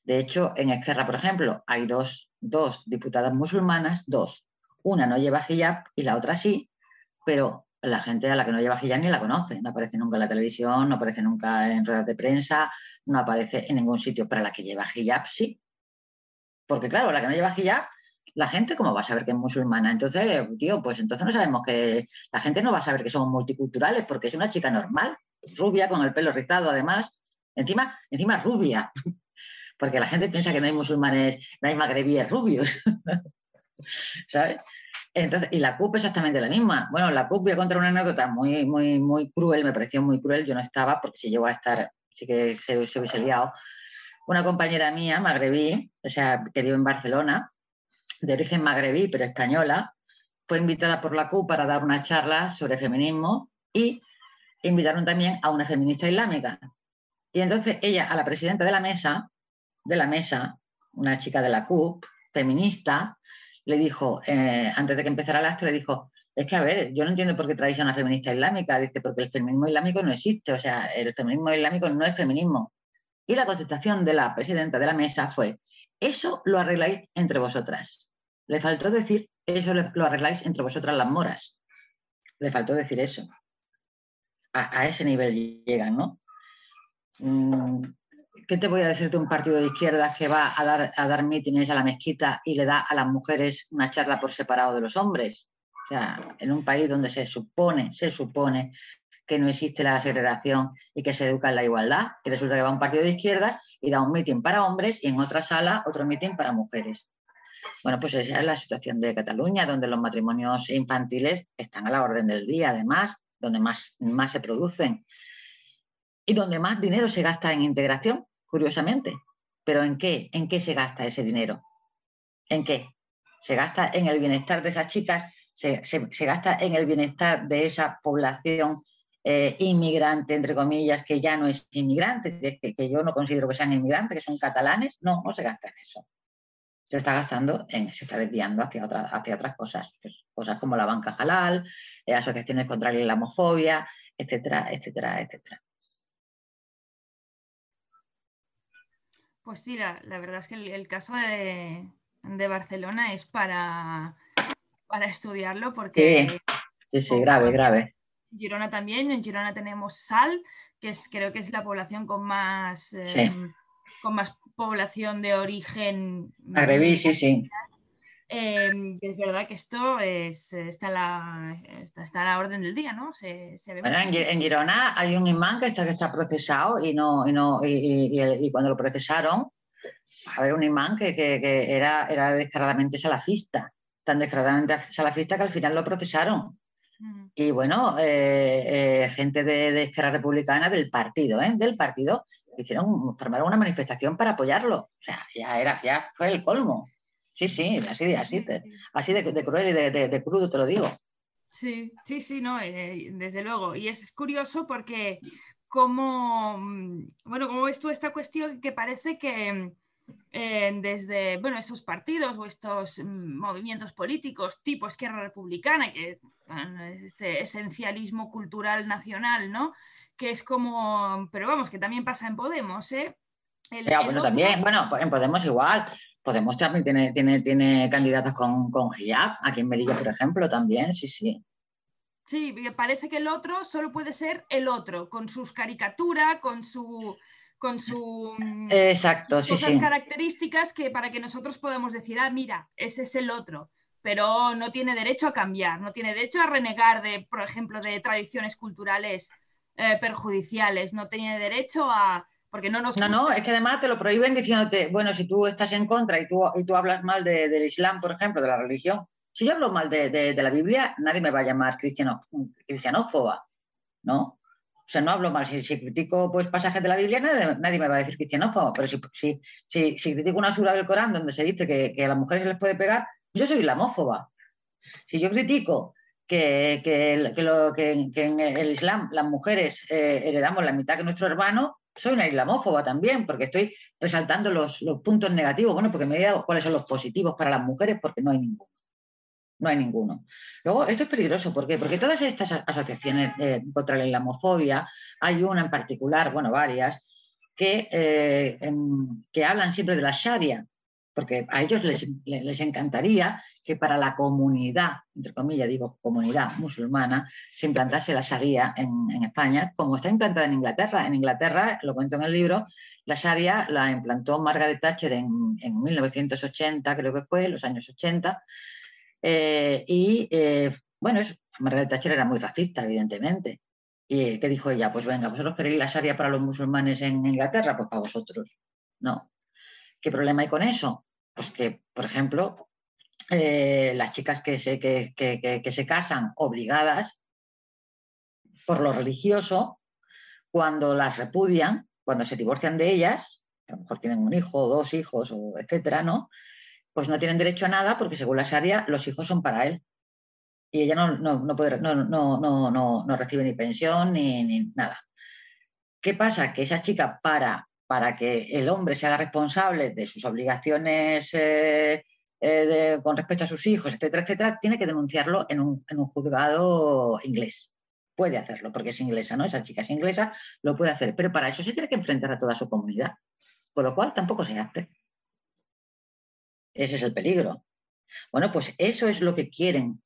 de hecho, en Esquerra, por ejemplo, hay dos, diputadas musulmanas, dos. Una no lleva hijab y la otra sí, pero la gente a la que no lleva hijab ni la conoce. No aparece nunca en la televisión, no aparece nunca en ruedas de prensa, no aparece en ningún sitio. Para la que lleva hijab sí. Porque claro, la que no lleva hijab, la gente cómo va a saber que es musulmana. Entonces, tío, pues entonces no sabemos que la gente no va a saber que somos multiculturales porque es una chica normal, rubia, con el pelo rizado además, encima, encima rubia porque la gente piensa que no hay musulmanes, no hay magrebíes rubios, ¿sabes? Entonces, y la CUP exactamente la misma. Bueno, la CUP voy a contar una anécdota muy, muy, muy cruel, me pareció muy cruel, yo no estaba, porque si llegó a estar, sí que se, se hubiese liado. Una compañera mía, magrebí, o sea, que vive en Barcelona, de origen magrebí, pero española, fue invitada por la CUP para dar una charla sobre feminismo y invitaron también a una feminista islámica. Y entonces ella, a la presidenta de la mesa, de la mesa, una chica de la CUP, feminista, le dijo, eh, antes de que empezara el acto, le dijo, es que a ver, yo no entiendo por qué traéis a una feminista islámica, dice, porque el feminismo islámico no existe, o sea, el feminismo islámico no es feminismo. Y la contestación de la presidenta de la mesa fue, eso lo arregláis entre vosotras. Le faltó decir, eso lo arregláis entre vosotras las moras. Le faltó decir eso. A, ese nivel llegan, ¿no? Mm, ¿qué te voy a decir de un partido de izquierda que va a dar, a dar mítines a la mezquita y le da a las mujeres una charla por separado de los hombres? O sea, en un país donde se supone, se supone que no existe la segregación y que se educa en la igualdad, que resulta que va un partido de izquierda y da un mitin para hombres y en otra sala otro mitin para mujeres. Bueno, pues esa es la situación de Cataluña, donde los matrimonios infantiles están a la orden del día, además, donde más, más se producen y donde más dinero se gasta en integración, curiosamente. ¿Pero en qué? ¿En qué se gasta ese dinero? ¿En qué? Se gasta en el bienestar de esas chicas, se, gasta en el bienestar de esa población eh, inmigrante, entre comillas, que ya no es inmigrante, que, yo no considero que sean inmigrantes, que son catalanes. No, no se gasta en eso. Se está gastando, en, se está desviando hacia, hacia otras cosas, cosas como la banca halal, eh, asociaciones contra la islamofobia, etcétera, etcétera, etcétera. Pues sí, la, verdad es que el, caso de, Barcelona es para, para estudiarlo porque... Sí, sí, grave, grave. En Girona también, en Girona tenemos Sal, que es, creo que es la población con más, em, con más población de origen... Magrebí, sí, sí. Em, es verdad que esto está, a la, está, la orden del día, ¿no? bueno, en, Girona hay un imán que está, que está procesado y, no, y, no, y, cuando lo procesaron, a ver, un imán que, era, era descaradamente salafista, tan descaradamente salafista que al final lo procesaron. Mm. Y bueno, eh, eh, gente de, de Esquerra Republicana del partido, ¿eh? del partido, hicieron, formaron una manifestación para apoyarlo. O sea, ya, era, ya fue el colmo. Sí, sí, así, así, así de, cruel y de, crudo te lo digo. Sí, sí, sí, no, eh, desde luego. Y es, curioso porque como, mm, bueno, como ves tú esta cuestión que parece que eh, desde, bueno, esos partidos o estos mm, movimientos políticos tipo izquierda republicana, que este esencialismo cultural nacional, ¿no? Que es como, pero vamos, que también pasa en Podemos, ¿eh? bueno, también, bueno, en Podemos igual. Podemos también tiene, tiene, tiene candidatos con, con hijab, aquí en Melilla, por ejemplo, también, sí, sí. Sí, parece que el otro solo puede ser el otro, con sus caricaturas, con su con su mm, Exacto, sí, cosas características que para que nosotros podamos decir, ah, mira, ese es el otro, pero no tiene derecho a cambiar, no tiene derecho a renegar de, por ejemplo, de tradiciones culturales eh, perjudiciales, no tiene derecho a, no No, es que además te lo prohíben diciéndote, bueno, si tú estás en contra y tú, y tú hablas mal del Islam, por ejemplo, de la religión, si yo hablo mal de, la Biblia, nadie me va a llamar cristiano, cristianófoba, ¿no? O sea, no hablo mal. Si, critico pues, pasajes de la Biblia, nadie, me va a decir cristianófoba. Pero si, si, si, critico una sura del Corán donde se dice que, a las mujeres se les puede pegar, yo soy islamófoba. Si yo critico que, lo, que, en el Islam las mujeres eh, heredamos la mitad que nuestro hermano, soy una islamófoba también, porque estoy resaltando los, puntos negativos. Bueno, porque me digo cuáles son los positivos para las mujeres, porque no hay ninguno. No hay ninguno. Luego, esto es peligroso, ¿por qué? Porque todas estas asociaciones eh, contra la islamofobia, hay una en particular, bueno, varias, que, eh, que hablan siempre de la Sharia, porque a ellos les, les encantaría que para la comunidad, entre comillas digo comunidad musulmana, se implantase la Sharia en, España, como está implantada en Inglaterra. En Inglaterra, lo cuento en el libro, la Sharia la implantó Margaret Thatcher en, 1980, creo que fue, los años 80. Eh, y eh, bueno, Margaret Thatcher era muy racista, evidentemente. ¿Y qué dijo ella? Pues venga, vosotros queréis la Sharia para los musulmanes en Inglaterra, pues para vosotros. No. ¿Qué problema hay con eso? Pues que, por ejemplo, eh, las chicas que se, que, se casan obligadas por lo religioso, cuando las repudian, cuando se divorcian de ellas, a lo mejor tienen un hijo, dos hijos, o etcétera, ¿no? Pues no tienen derecho a nada porque según la Sharia los hijos son para él. Y ella no, no, no, puede, no, recibe ni pensión ni, ni, nada. ¿Qué pasa? Que esa chica, para, para que el hombre se haga responsable de sus obligaciones eh, eh, con respecto a sus hijos, etcétera, etcétera, tiene que denunciarlo en un, juzgado inglés. Puede hacerlo, porque es inglesa, ¿no? Esa chica es inglesa, lo puede hacer, pero para eso se tiene que enfrentar a toda su comunidad, con lo cual tampoco se hace. Ese es el peligro. Bueno, pues eso es lo que quieren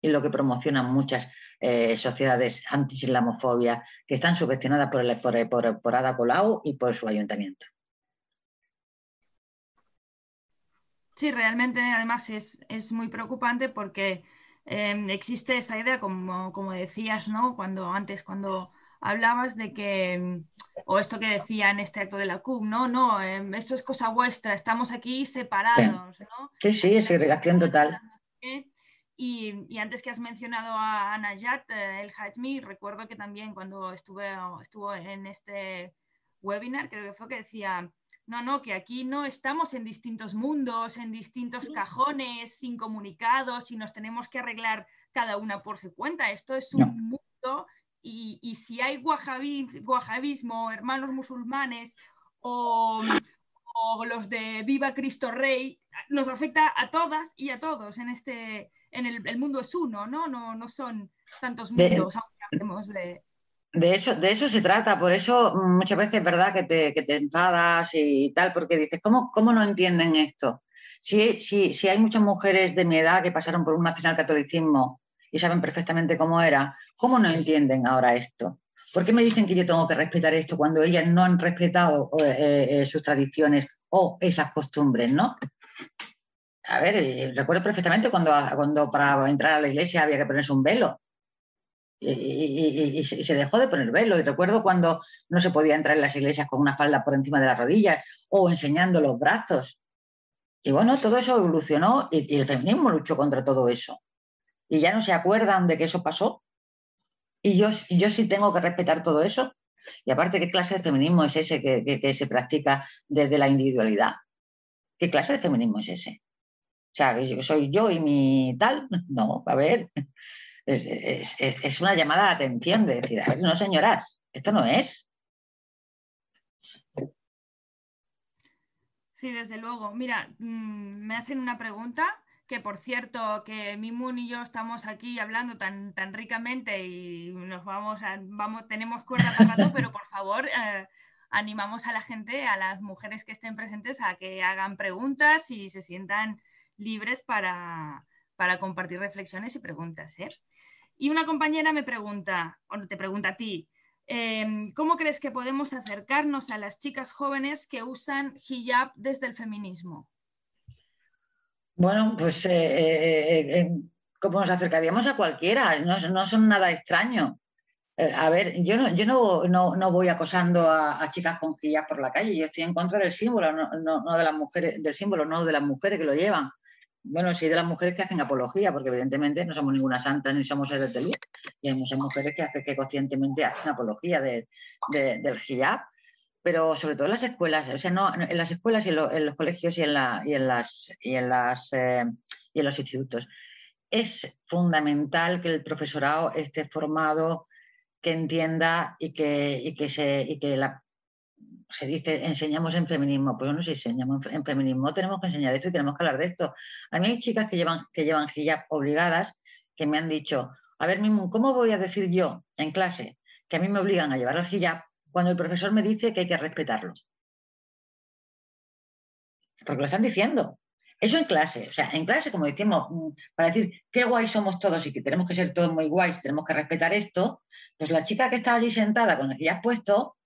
y lo que promocionan muchas eh, sociedades anti-islamofobia que están subvencionadas por, el, por, por, por Ada Colau y por su ayuntamiento. Sí, realmente además es, muy preocupante porque em, existe esa idea, como, como, decías, ¿no? Cuando antes, cuando hablabas de que, em, o esto que decía en este acto de la CUB, no, no, em, esto es cosa vuestra, estamos aquí separados, ¿no? Sí, sí, es segregación total. Y, antes que has mencionado a Najat eh, El Hajmi, recuerdo que también cuando estuve, estuvo en este webinar, creo que fue que decía, no, no, que aquí no estamos en distintos mundos, en distintos cajones, incomunicados y nos tenemos que arreglar cada una por su cuenta. Esto es un mundo y, si hay guajabismo, hermanos musulmanes o, los de Viva Cristo Rey, nos afecta a todas y a todos en este, en el, mundo es uno, ¿no? No, no son tantos mundos, aunque hablemos de, De eso, de eso se trata, por eso muchas veces es verdad que te, que te enfadas y tal, porque dices, ¿cómo, cómo no entienden esto? Si, si, si, hay muchas mujeres de mi edad que pasaron por un nacionalcatolicismo y saben perfectamente cómo era, ¿cómo no entienden ahora esto? ¿Por qué me dicen que yo tengo que respetar esto cuando ellas no han respetado eh, eh, sus tradiciones o esas costumbres, no? A ver, eh, recuerdo perfectamente cuando, cuando para entrar a la iglesia había que ponerse un velo y, se dejó de poner velo. Y recuerdo cuando no se podía entrar en las iglesias con una falda por encima de las rodillas o enseñando los brazos. Y bueno, todo eso evolucionó y, el feminismo luchó contra todo eso. Y ya no se acuerdan de que eso pasó. Y yo, yo sí tengo que respetar todo eso. Y aparte, ¿qué clase de feminismo es ese que, se practica desde la individualidad? ¿Qué clase de feminismo es ese? O sea, soy yo y mi tal. No, a ver, es, una llamada de atención de decir, a ver, no señoras, esto no es. Sí, desde luego. Mira, mm, me hacen una pregunta que por cierto que Mimun y yo estamos aquí hablando tan, tan ricamente y nos vamos a, vamos, tenemos cuerda para rato, pero por favor eh, animamos a la gente, a las mujeres que estén presentes a que hagan preguntas y se sientan libres para, para compartir reflexiones y preguntas. ¿eh? Y una compañera me pregunta, o te pregunta a ti, em, ¿cómo crees que podemos acercarnos a las chicas jóvenes que usan hijab desde el feminismo? Bueno, pues eh, eh, como nos acercaríamos a cualquiera, no, son nada extraño. a ver, yo, no, yo no, voy acosando a, chicas con hijab por la calle, yo estoy en contra del símbolo, no, de las mujeres, del símbolo, no de las mujeres que lo llevan bueno, sí de las mujeres que hacen apología, porque evidentemente no somos ninguna santa ni somos seres de y hay muchas mujeres que, hacen, que conscientemente hacen apología del hijab, pero sobre todo en las escuelas, o sea, no, en las escuelas y en, los colegios y en, la, y en, las, y en, las, eh, y en los institutos. Es fundamental que el profesorado esté formado, que entienda y que, y que, se, y que la se dice, enseñamos en feminismo. Pues no, si enseñamos en feminismo, tenemos que enseñar esto y tenemos que hablar de esto. A mí hay chicas que llevan, que llevan hijab obligadas que me han dicho, a ver, ¿cómo voy a decir yo en clase que a mí me obligan a llevar el hijab cuando el profesor me dice que hay que respetarlo? Porque lo están diciendo. Eso en clase, o sea, en clase, como decimos, mm, para decir qué guay somos todos y que tenemos que ser todos muy guays, tenemos que respetar esto, pues la chica que está allí sentada con el hijab puesto,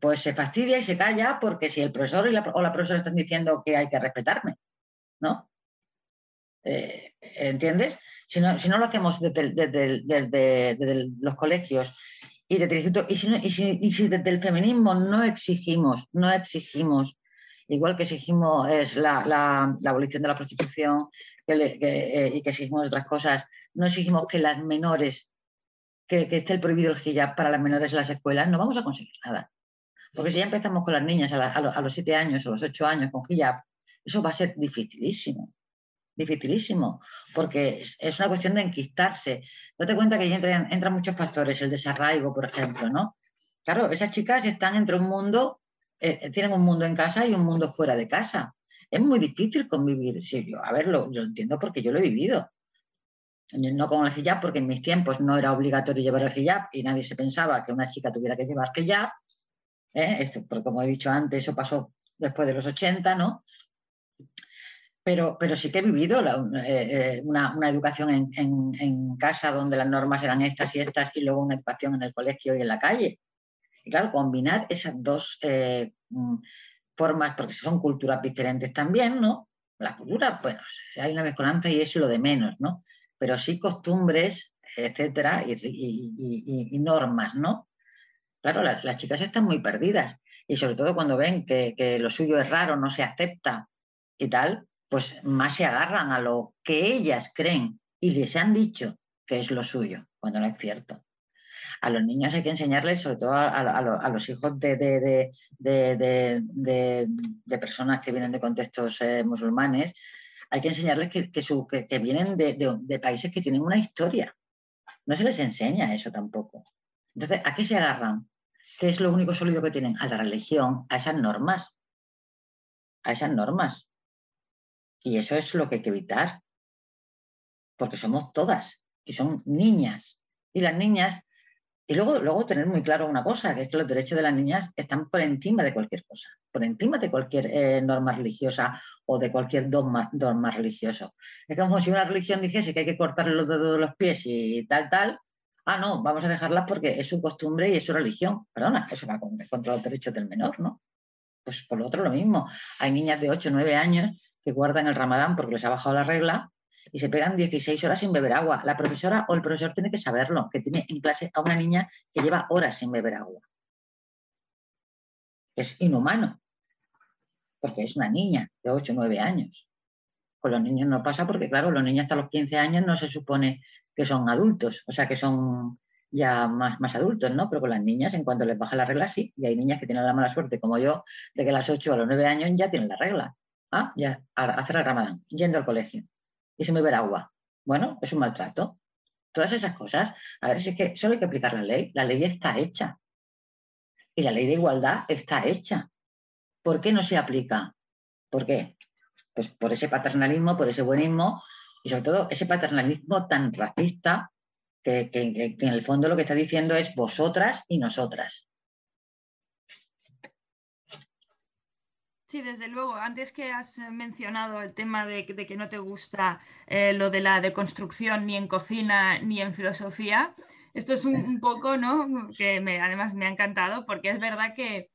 pues se fastidia y se calla porque si el profesor o la profesora están diciendo que hay que respetarme, ¿no? Eh, ¿Entiendes? Si no, si no, lo hacemos desde, los colegios y desde el instituto, y si, desde el feminismo no exigimos, no exigimos, igual que exigimos es la, abolición de la prostitución eh, y que exigimos otras cosas, no exigimos que las menores que, esté prohibido el hijab para las menores en las escuelas, no vamos a conseguir nada. Porque si ya empezamos con las niñas a, los siete años o los ocho años con hijab, eso va a ser dificilísimo. Dificilísimo, porque es, una cuestión de enquistarse. Date cuenta que ahí entran, muchos factores, el desarraigo, por ejemplo, ¿no? Claro, esas chicas están entre un mundo, eh, tienen un mundo en casa y un mundo fuera de casa. Es muy difícil convivir. Sí, yo, a ver, lo entiendo porque yo lo he vivido no con el hijab, porque en mis tiempos no era obligatorio llevar el hijab y nadie se pensaba que una chica tuviera que llevar hijab. ¿eh? Esto, porque como he dicho antes, eso pasó después de los 80, ¿no? Pero, pero sí que he vivido eh, eh, una, educación en, casa donde las normas eran estas y estas y luego una educación en el colegio y en la calle. Y claro, combinar esas dos mm, formas, porque son culturas diferentes también, ¿no? La cultura, bueno, hay una mezcolanza y es lo de menos, ¿no? Pero sí costumbres, etcétera, y, normas, ¿no? Claro, las chicas están muy perdidas y sobre todo cuando ven que, lo suyo es raro, no se acepta y tal, pues más se agarran a lo que ellas creen y les han dicho que es lo suyo, cuando no es cierto. A los niños hay que enseñarles, sobre todo a, los hijos de, personas que vienen de contextos eh, musulmanes, hay que enseñarles que, vienen de, países que tienen una historia. No se les enseña eso tampoco. Entonces, ¿a qué se agarran? ¿Qué es lo único sólido que tienen? A la religión, a esas normas. A esas normas. Y eso es lo que hay que evitar. Porque somos todas y son niñas. Y las niñas Y luego, luego tener muy claro una cosa, que es que los derechos de las niñas están por encima de cualquier cosa, por encima de cualquier eh, norma religiosa o de cualquier dogma, dogma, religioso. Es como si una religión dijese que hay que cortarle los dedos de los pies y tal, tal. Ah, no, vamos a dejarlas porque es su costumbre y es su religión. Perdona, eso va contra los derechos del menor, ¿no? Pues por lo otro lo mismo. Hay niñas de 8 o 9 años que guardan el ramadán porque les ha bajado la regla y se pegan 16 horas sin beber agua. La profesora o el profesor tiene que saberlo, que tiene en clase a una niña que lleva horas sin beber agua. Es inhumano, porque es una niña de 8 o 9 años. Con los niños no pasa porque, claro, los niños hasta los 15 años no se supone que son adultos, o sea, que son ya más, más adultos, ¿no? Pero con las niñas, en cuanto les baja la regla, sí. Y hay niñas que tienen la mala suerte, como yo, de que a las 8 o a los 9 años ya tienen la regla. Ah, ya, a hacer el ramadán, yendo al colegio y sin beber agua. Bueno, es un maltrato. Todas esas cosas. A ver, si es que solo hay que aplicar la ley. La ley está hecha. Y la ley de igualdad está hecha. ¿Por qué no se aplica? ¿Por qué? Pues por ese paternalismo, por ese buenismo y sobre todo ese paternalismo tan racista que, que en el fondo lo que está diciendo es vosotras y nosotras. Sí, desde luego. Antes que has mencionado el tema de, que no te gusta eh, lo de la deconstrucción ni en cocina ni en filosofía, esto es un, poco, ¿no? Que además me ha encantado porque es verdad que,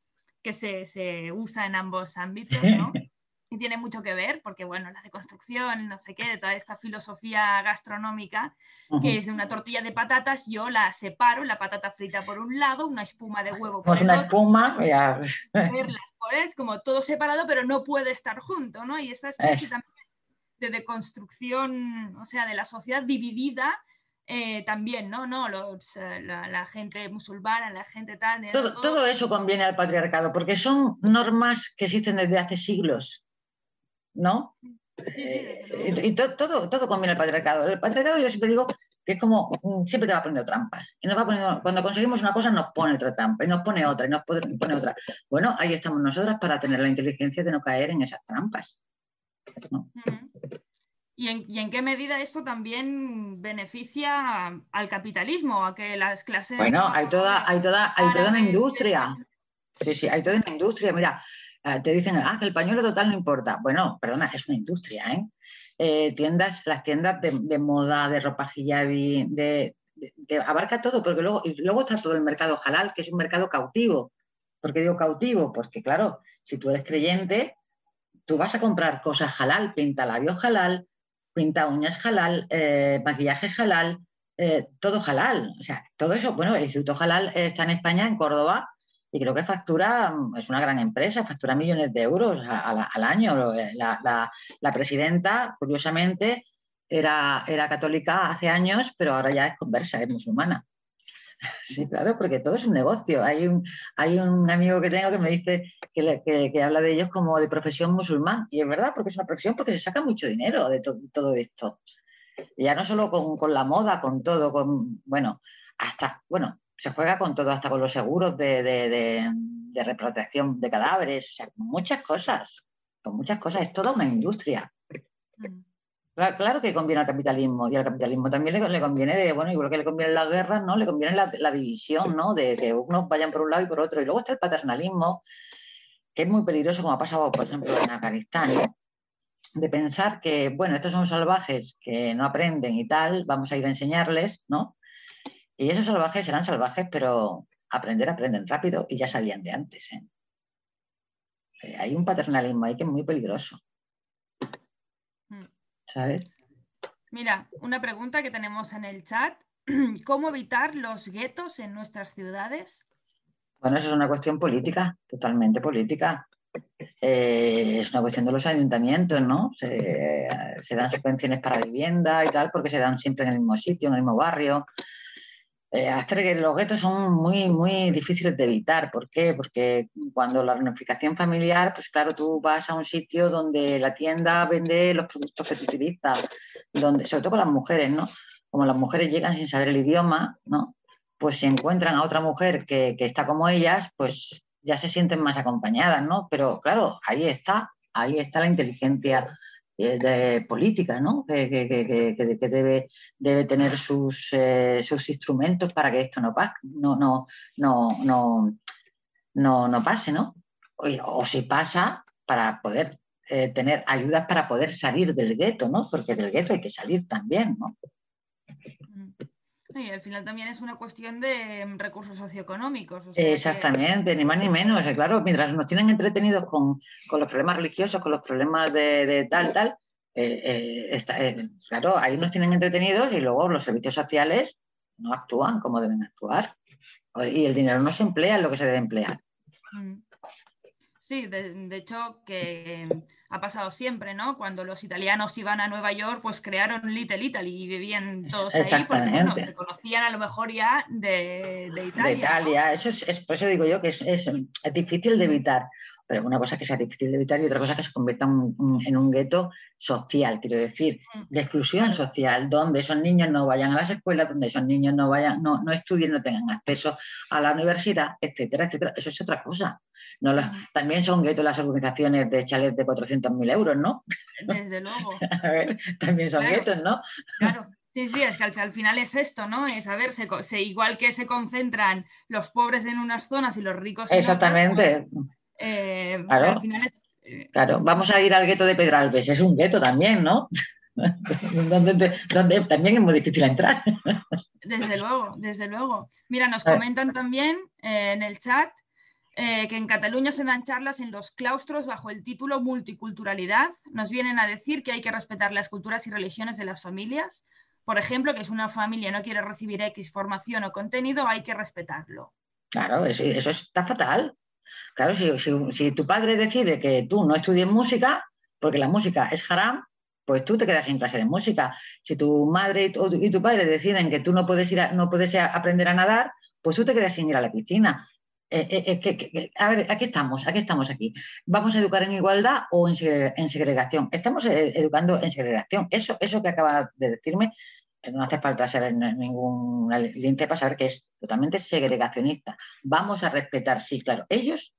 se, se, usa en ambos ámbitos, ¿no? y tiene mucho que ver, porque bueno, la deconstrucción, no sé qué, de toda esta filosofía gastronómica, que es una tortilla de patatas, yo la separo, la patata frita por un lado, una espuma de huevo por pues una espuma, ya. es como todo separado, pero no puede estar junto, ¿no? Y esa especie también de deconstrucción, o sea, de la sociedad dividida, eh, también, ¿no? ¿no? Los, eh, la, gente musulmana, la gente tal. Todo, todo, eso conviene al patriarcado, porque son normas que existen desde hace siglos. ¿no? Eh, y, todo, todo conviene al patriarcado. El patriarcado yo siempre digo que es como, mm, siempre te va poniendo trampas. Y nos va poniendo, cuando conseguimos una cosa nos pone otra trampa, y nos pone otra, y nos pone otra. Bueno, ahí estamos nosotras para tener la inteligencia de no caer en esas trampas. ¿Y en, qué medida esto también beneficia al capitalismo, a que las clases... Bueno, hay toda, hay toda, hay toda una industria. Sí, sí, hay toda una industria. Mira, Ah, te dicen, ah, el pañuelo total no importa. Bueno, perdona, es una industria, ¿eh? eh tiendas, las tiendas de, moda, de ropa hijabi, de, abarca todo, porque luego, y luego está todo el mercado halal, que es un mercado cautivo. ¿Por qué digo cautivo? Porque claro, si tú eres creyente, tú vas a comprar cosas halal, pinta labios halal, pinta uñas halal, eh, maquillaje halal, eh, todo halal. O sea, todo eso, bueno, el Instituto Halal está en España, en Córdoba, y creo que factura, mm, es una gran empresa, factura millones de euros al año. Eh, la, presidenta, curiosamente, era, era católica hace años, pero ahora ya es conversa, es musulmana. Sí, claro, porque todo es un negocio. Hay un, hay un amigo que tengo que me dice que, habla de ellos como de profesión musulmán. Y es verdad, porque es una profesión porque se saca mucho dinero de todo esto. Ya no solo con, con, la moda, con todo, con, bueno, hasta, bueno, se juega con todo, hasta con los seguros de, de, de, reprotección de cadáveres, o sea, con muchas cosas, con muchas cosas, es toda una industria. Mm. Claro, que conviene al capitalismo y al capitalismo también le, conviene, de, bueno, igual que le conviene la guerra, ¿no? Le conviene la, división, ¿no? De que unos vayan por un lado y por otro. Y luego está el paternalismo, que es muy peligroso, como ha pasado, por ejemplo, en Afganistán, de pensar que, bueno, estos son salvajes que no aprenden y tal, vamos a ir a enseñarles, ¿no? Y esos salvajes serán salvajes, pero aprender aprenden rápido y ya sabían de antes. ¿eh? Eh, hay un paternalismo ahí que es muy peligroso. ¿Sabes? Mira, una pregunta que tenemos en el chat. ¿Cómo evitar los guetos en nuestras ciudades? Bueno, eso es una cuestión política, totalmente política. Eh, es una cuestión de los ayuntamientos, ¿no? Se, se, dan subvenciones para vivienda y tal, porque se dan siempre en el mismo sitio, en el mismo barrio. Eh, hacer que los guetos son muy, muy difíciles de evitar. ¿Por qué? Porque cuando la reunificación familiar, pues claro, tú vas a un sitio donde la tienda vende los productos que se utiliza, donde, sobre todo con las mujeres, ¿no? Como las mujeres llegan sin saber el idioma, ¿no? Pues si encuentran a otra mujer que, que está como ellas, pues ya se sienten más acompañadas, ¿no? Pero claro, ahí está, ahí está la inteligencia de política, ¿no? Que, debe, debe, tener sus, sus, instrumentos para que esto no, no, no, no, no, no, pase, ¿no? O, o, si pasa, para poder tener ayudas para poder salir del gueto, ¿no? Porque del gueto hay que salir también, ¿no? Y al final también es una cuestión de mm, recursos socioeconómicos. Exactamente, ni más ni menos. Claro, mientras nos tienen entretenidos con, los problemas religiosos, con los problemas de, tal, tal, eh, eh, eh, claro, ahí nos tienen entretenidos y luego los servicios sociales no actúan como deben actuar. Y el dinero no se emplea en lo que se debe emplear. Mm. Sí, de, hecho que ha pasado siempre, ¿no? Cuando los italianos iban a Nueva York, pues crearon Little Italy y vivían todos ahí porque se conocían a lo mejor ya de, Italia. De Italia, eso es, por eso digo yo que es, difícil de evitar. Pero una cosa que sea difícil de evitar y otra cosa que se convierta en un gueto social, quiero decir, mm. de exclusión social, donde esos niños no vayan a las escuelas, donde esos niños no vayan, no, no estudien, no tengan acceso a la universidad, etcétera, etcétera. Eso es otra cosa. No también son guetos las organizaciones de chalets de 400.000 euros, ¿no? Desde luego. también son guetos, ¿no? Claro. Sí, sí, es que al, final es esto, ¿no? Es a ver, se, igual que se concentran los pobres en unas zonas y los ricos en Exactamente. otras. Pues, eh, claro. Al final es, eh, claro, vamos a ir al gueto de Pedralbes, es un gueto también, ¿no? donde, también es muy difícil entrar. Desde luego, desde luego. Mira, nos comentan también eh, en el chat eh, que en Cataluña se dan charlas en los claustros bajo el título Multiculturalidad. Nos vienen a decir que hay que respetar las culturas y religiones de las familias. Por ejemplo, que si una familia no quiere recibir X formación o contenido, hay que respetarlo. Claro, eso, está fatal. Claro, si, tu padre decide que tú no estudies música, porque la música es haram, pues tú te quedas sin clase de música. Si tu madre y tu, y tu padre deciden que tú no puedes, ir no puedes aprender a nadar, pues tú te quedas sin ir a la piscina. Eh, eh, eh, a ver, aquí estamos, aquí estamos aquí. ¿Vamos a educar en igualdad o en, segregación? Estamos educando en segregación. Eso, eso que acaba de decirme, no hace falta ser ningún lince para saber que es totalmente segregacionista. Vamos a respetar, sí, claro, ellos.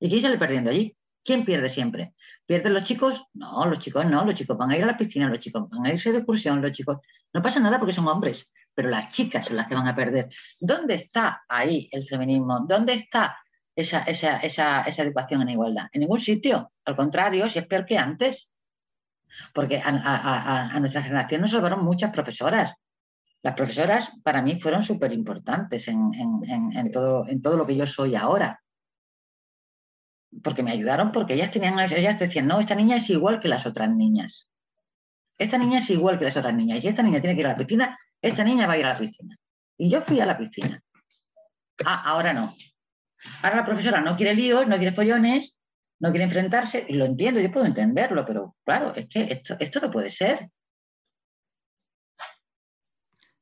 ¿Y quién sale perdiendo allí? ¿Quién pierde siempre? ¿Pierden los chicos? No, los chicos no, los chicos van a ir a la piscina, los chicos van a irse de excursión, los chicos. No pasa nada porque son hombres pero las chicas son las que van a perder. ¿Dónde está ahí el feminismo? ¿Dónde está esa, educación en igualdad? En ningún sitio. Al contrario, si es peor que antes. Porque a, nuestra generación nos salvaron muchas profesoras. Las profesoras para mí fueron súper importantes en, todo, en todo lo que yo soy ahora. Porque me ayudaron, porque ellas tenían, ellas decían, no, esta niña es igual que las otras niñas. Esta niña es igual que las otras niñas. Y esta niña tiene que ir a la piscina esta niña va a ir a la piscina. Y yo fui a la piscina. Ah, ahora no. Ahora la profesora no quiere líos, no quiere pollones, no quiere enfrentarse, y lo entiendo, yo puedo entenderlo, pero claro, es que esto, esto no puede ser.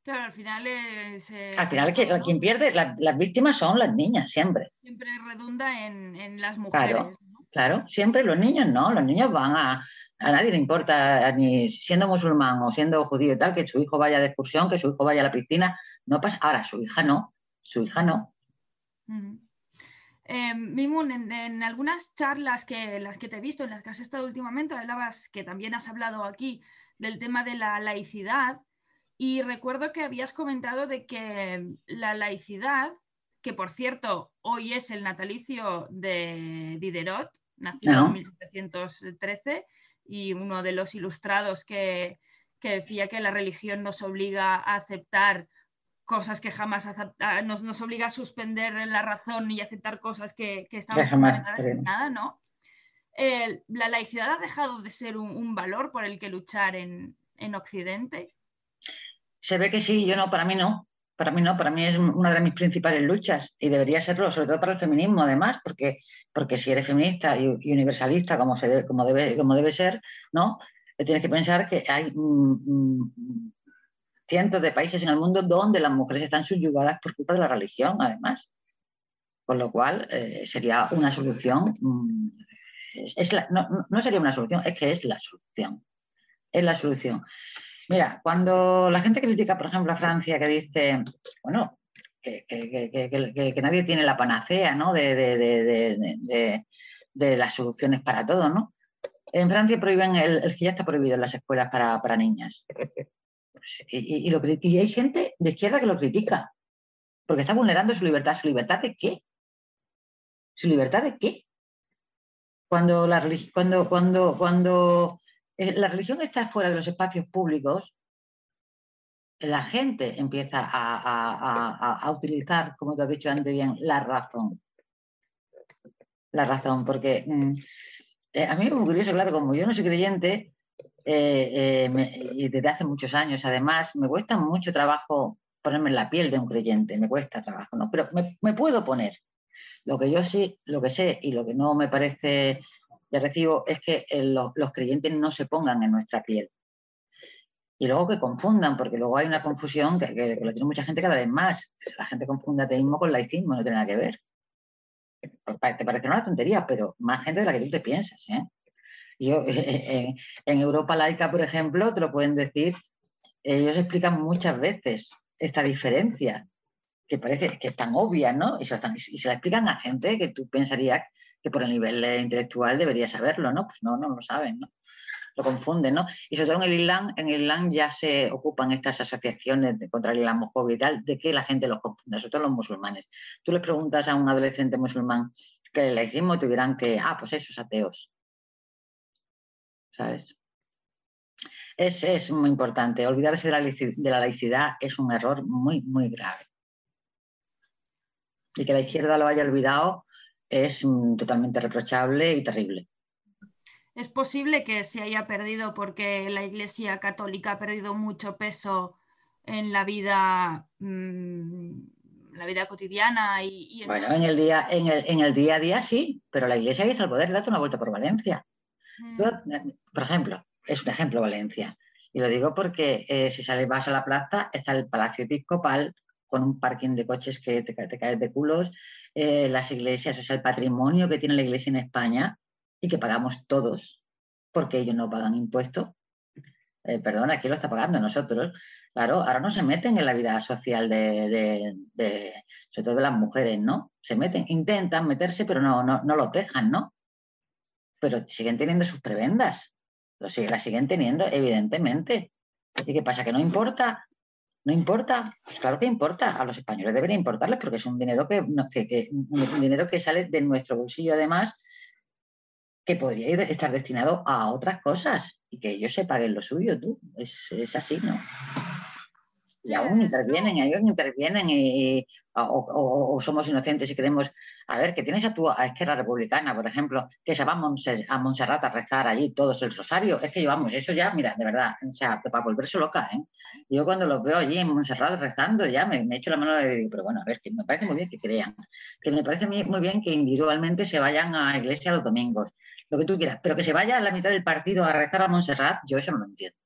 Claro, al final es... Eh, al final quien pierde, las víctimas son las niñas, siempre. Siempre redunda en, las mujeres. Claro, claro, siempre los niños no, los niños van a, a nadie le importa, ni siendo musulmán o siendo judío y tal, que su hijo vaya de excursión, que su hijo vaya a la piscina. No pasa. Ahora, su hija no, su hija no. Eh, Mimun, en, algunas charlas que las que te he visto, en las que has estado últimamente, hablabas que también has hablado aquí del tema de la laicidad y recuerdo que habías comentado de que la laicidad, que por cierto hoy es el natalicio de Diderot, nacido en 1713, y uno de los ilustrados que, decía que la religión nos obliga a aceptar cosas que jamás nos, nos, obliga a suspender la razón y aceptar cosas que, que están fundamentadas en nada, ¿no? ¿La laicidad ha dejado de ser un, valor por el que luchar en, en, Occidente? Se ve que sí, yo no, para mí no. Para mí no, para mí es una de mis principales luchas y debería serlo, sobre todo para el feminismo además, porque, porque si eres feminista y, universalista como, se debe, como, debe, como debe ser, ¿no? Tienes que pensar que hay mm, mm, cientos de países en el mundo donde las mujeres están subyugadas por culpa de la religión, además. Con lo cual eh, sería una solución, mm, es, no, no sería una solución, es que es la solución. Es la solución. Mira, cuando la gente critica, por ejemplo, a Francia, que dice, bueno, que, nadie tiene la panacea ¿no? de, las soluciones para todo, ¿no? En Francia prohíben el, el que ya está prohibido en las escuelas para, niñas. Pues, y, y, hay gente de izquierda que lo critica, porque está vulnerando su libertad. ¿Su libertad de qué? ¿Su libertad de qué? Cuando la, cuando, cuando, cuando la religión está fuera de los espacios públicos, la gente empieza a, utilizar, como te has dicho antes bien, la razón. La razón, porque mm, eh, a mí es muy curioso, claro, como yo no soy creyente, eh, y desde hace muchos años además, me cuesta mucho trabajo ponerme en la piel de un creyente, me cuesta trabajo, ¿no? Pero me, puedo poner. Lo que yo sí, lo que sé y lo que no me parece de recibo es que los, creyentes no se pongan en nuestra piel. Y luego que confundan, porque luego hay una confusión que, lo tiene mucha gente cada vez más. La gente confunde ateísmo con laicismo, no tiene nada que ver. Te parecerá una tontería, pero más gente de la que tú te piensas. ¿eh? En, Europa laica, por ejemplo, te lo pueden decir, ellos explican muchas veces esta diferencia, que parece que es tan obvia, ¿no? Y se la explican a gente que tú pensarías que por el nivel intelectual debería saberlo, ¿no? Pues no, no lo saben, ¿no? Lo confunden, ¿no? Y sobre todo en el Islam, en el Islam ya se ocupan estas asociaciones de, contra el islamofobia y tal, de que la gente los confunde, sobre todo los musulmanes. Tú le preguntas a un adolescente musulmán que le hicimos, te dirán que, ah, pues esos ateos. ¿Sabes? Es, es muy importante. Olvidarse de la, de la laicidad es un error muy, muy grave. Y que la izquierda lo haya olvidado es mm, totalmente reprochable y terrible. Es posible que se haya perdido porque la Iglesia Católica ha perdido mucho peso en la vida, mm, la vida cotidiana y, bueno, en el día, en el, día a día sí, pero la Iglesia hizo el poder, date una vuelta por Valencia. Mm. por ejemplo, es un ejemplo Valencia. Y lo digo porque eh, si sales, vas a la plaza, está el Palacio Episcopal con un parking de coches que te, te caes de culos, eh, las iglesias, o sea, el patrimonio que tiene la iglesia en España y que pagamos todos, porque ellos no pagan impuestos. Eh, perdona, ¿quién lo está pagando? Nosotros. Claro, ahora no se meten en la vida social de, sobre todo de las mujeres, ¿no? Se meten, intentan meterse, pero no, no, no lo dejan, ¿no? Pero siguen teniendo sus prebendas. Las siguen teniendo, evidentemente. ¿Y qué pasa? ¿Que no importa? ¿No importa? Pues claro que importa. A los españoles debería importarles porque es un dinero que, un dinero que sale de nuestro bolsillo además que podría estar destinado a otras cosas y que ellos se paguen lo suyo, tú. Es, es así, ¿no? Y aún intervienen, y aún intervienen y, o, somos inocentes y creemos, a ver, que tienes a tu a Republicana, por ejemplo, que se va a Montserrat a rezar allí todos el rosario, es que llevamos eso ya, mira, de verdad, o sea, para volverse loca, ¿eh? Yo cuando los veo allí en Montserrat rezando, ya me, me echo la mano de pero bueno, a ver, que me parece muy bien que crean, que me parece muy bien que individualmente se vayan a iglesia los domingos, lo que tú quieras, pero que se vaya a la mitad del partido a rezar a Montserrat, yo eso no lo entiendo.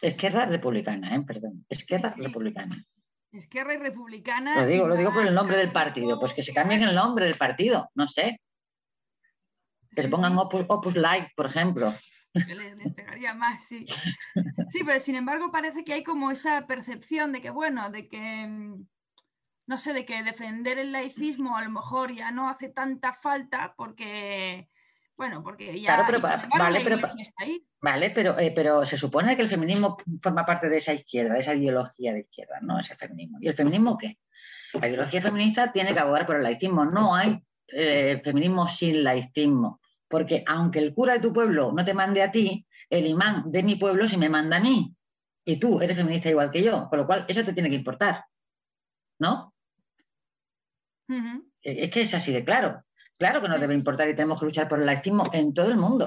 Esquerra Republicana, ¿eh? perdón. Esquerra Republicana. Esquerra y Republicana. Lo digo, lo digo por el nombre del partido. Pues que se cambien el nombre del partido, no sé. Que se pongan Opus, Light, por ejemplo. Les, pegaría más, sí. Sí, pero sin embargo parece que hay como esa percepción de que, bueno, de que, mm, no sé, de que defender el laicismo a lo mejor ya no hace tanta falta porque bueno, porque ya claro, pero, vale, pero, está ahí. Vale, pero, eh, pero se supone que el feminismo forma parte de esa izquierda, de esa ideología de izquierda, ¿no? Ese feminismo. ¿Y el feminismo qué? La ideología feminista tiene que abogar por el laicismo. No hay eh, feminismo sin laicismo. Porque aunque el cura de tu pueblo no te mande a ti, el imán de mi pueblo sí me manda a mí. Y tú eres feminista igual que yo. Con lo cual, eso te tiene que importar. ¿No? Es que es así de claro. Claro que nos debe importar y tenemos que luchar por el laicismo en todo el mundo.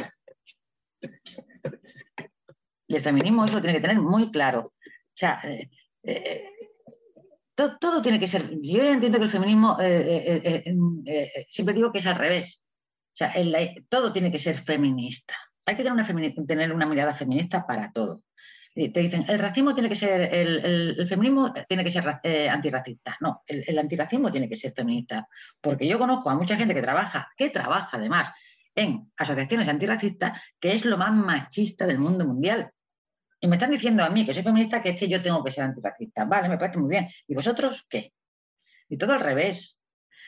Y el feminismo eso lo tiene que tener muy claro. O sea, eh, eh, todo, tiene que ser. Yo entiendo que el feminismo, eh, siempre digo que es al revés. O sea, todo tiene que ser feminista. Hay que tener una, tener una mirada feminista para todo te dicen, el racismo tiene que ser, el, feminismo tiene que ser eh, antirracista. No, el, antirracismo tiene que ser feminista. Porque yo conozco a mucha gente que trabaja, que trabaja además en asociaciones antirracistas, que es lo más machista del mundo mundial. Y me están diciendo a mí que soy feminista que es que yo tengo que ser antirracista. Vale, me parece muy bien. ¿Y vosotros qué? Y todo al revés.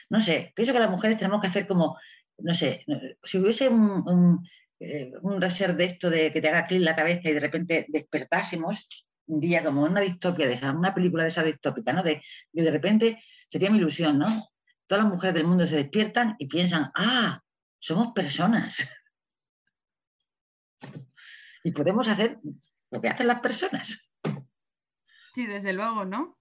No sé, pienso que las mujeres tenemos que hacer como no sé, si hubiese un, eh, reser de esto de que te haga clic la cabeza y de repente despertásemos un día como una distopia de esa, una película de esa distópica, ¿no? De, de, de repente sería mi ilusión, ¿no? Todas las mujeres del mundo se despiertan y piensan, ah, somos personas. y podemos hacer lo que hacen las personas. Sí, desde luego, ¿no?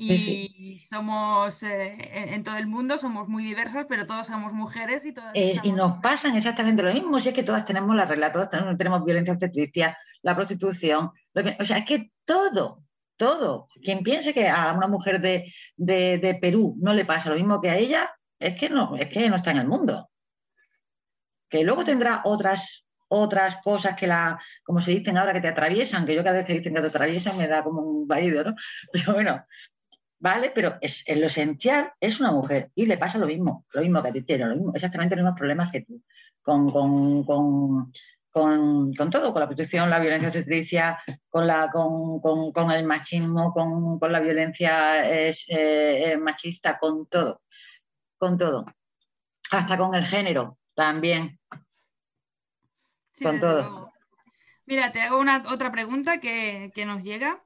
Y somos eh, en todo el mundo, somos muy diversas, pero todos somos mujeres y todas. Eh, y nos pasan exactamente lo mismo, si es que todas tenemos la regla, todas tenemos, violencia obstetricia, la prostitución, o sea, es que todo, todo. Quien piense que a una mujer de, de, Perú no le pasa lo mismo que a ella, es que no, es que no está en el mundo. Que luego tendrá otras otras cosas que la, como se dicen ahora, que te atraviesan, que yo cada vez que dicen que te atraviesan me da como un vaído, ¿no? Pero bueno, ¿vale? Pero es, en lo esencial es una mujer y le pasa lo mismo, lo mismo que a ti, tiene lo mismo, exactamente los mismos problemas que tú, con, con, con, con, todo, con la prostitución, la violencia obstetricia, con, la, con, el machismo, con, la violencia eh, machista, con todo, con todo, hasta con el género también con todo. Mira, te hago una otra pregunta que, nos llega.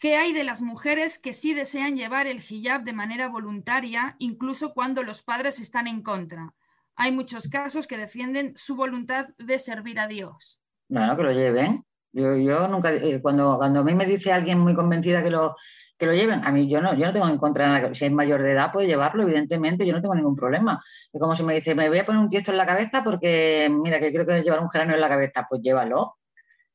¿Qué hay de las mujeres que sí desean llevar el hijab de manera voluntaria, incluso cuando los padres están en contra? Hay muchos casos que defienden su voluntad de servir a Dios. Bueno, que lo lleven. Yo, nunca, eh, cuando, cuando a mí me dice alguien muy convencida que lo, que lo lleven. A mí yo no, yo no tengo en contra nada. Si es mayor de edad, puede llevarlo, evidentemente, yo no tengo ningún problema. Es como si me dice, me voy a poner un tiesto en la cabeza porque, mira, que creo que llevar un geranio en la cabeza, pues llévalo.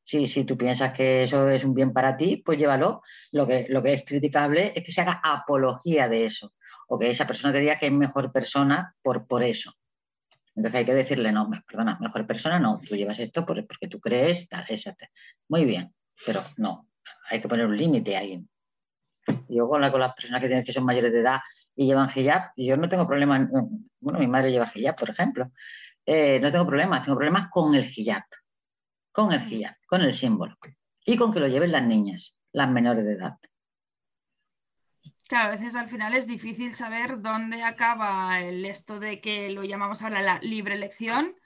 Si, si tú piensas que eso es un bien para ti, pues llévalo. Lo que, lo que es criticable es que se haga apología de eso, o que esa persona te diga que es mejor persona por, por eso. Entonces hay que decirle, no, perdona, mejor persona no, tú llevas esto porque tú crees, tal, exacto. Muy bien, pero no, hay que poner un límite ahí. Yo con, con las personas que, tienen, que son mayores de edad y llevan hijab, yo no tengo problema, bueno, mi madre lleva hijab, por ejemplo, eh, no tengo problemas, tengo problemas con el hijab, con el hijab, con el símbolo, y con que lo lleven las niñas, las menores de edad. Claro, a veces al final es difícil saber dónde acaba el esto de que lo llamamos ahora la libre elección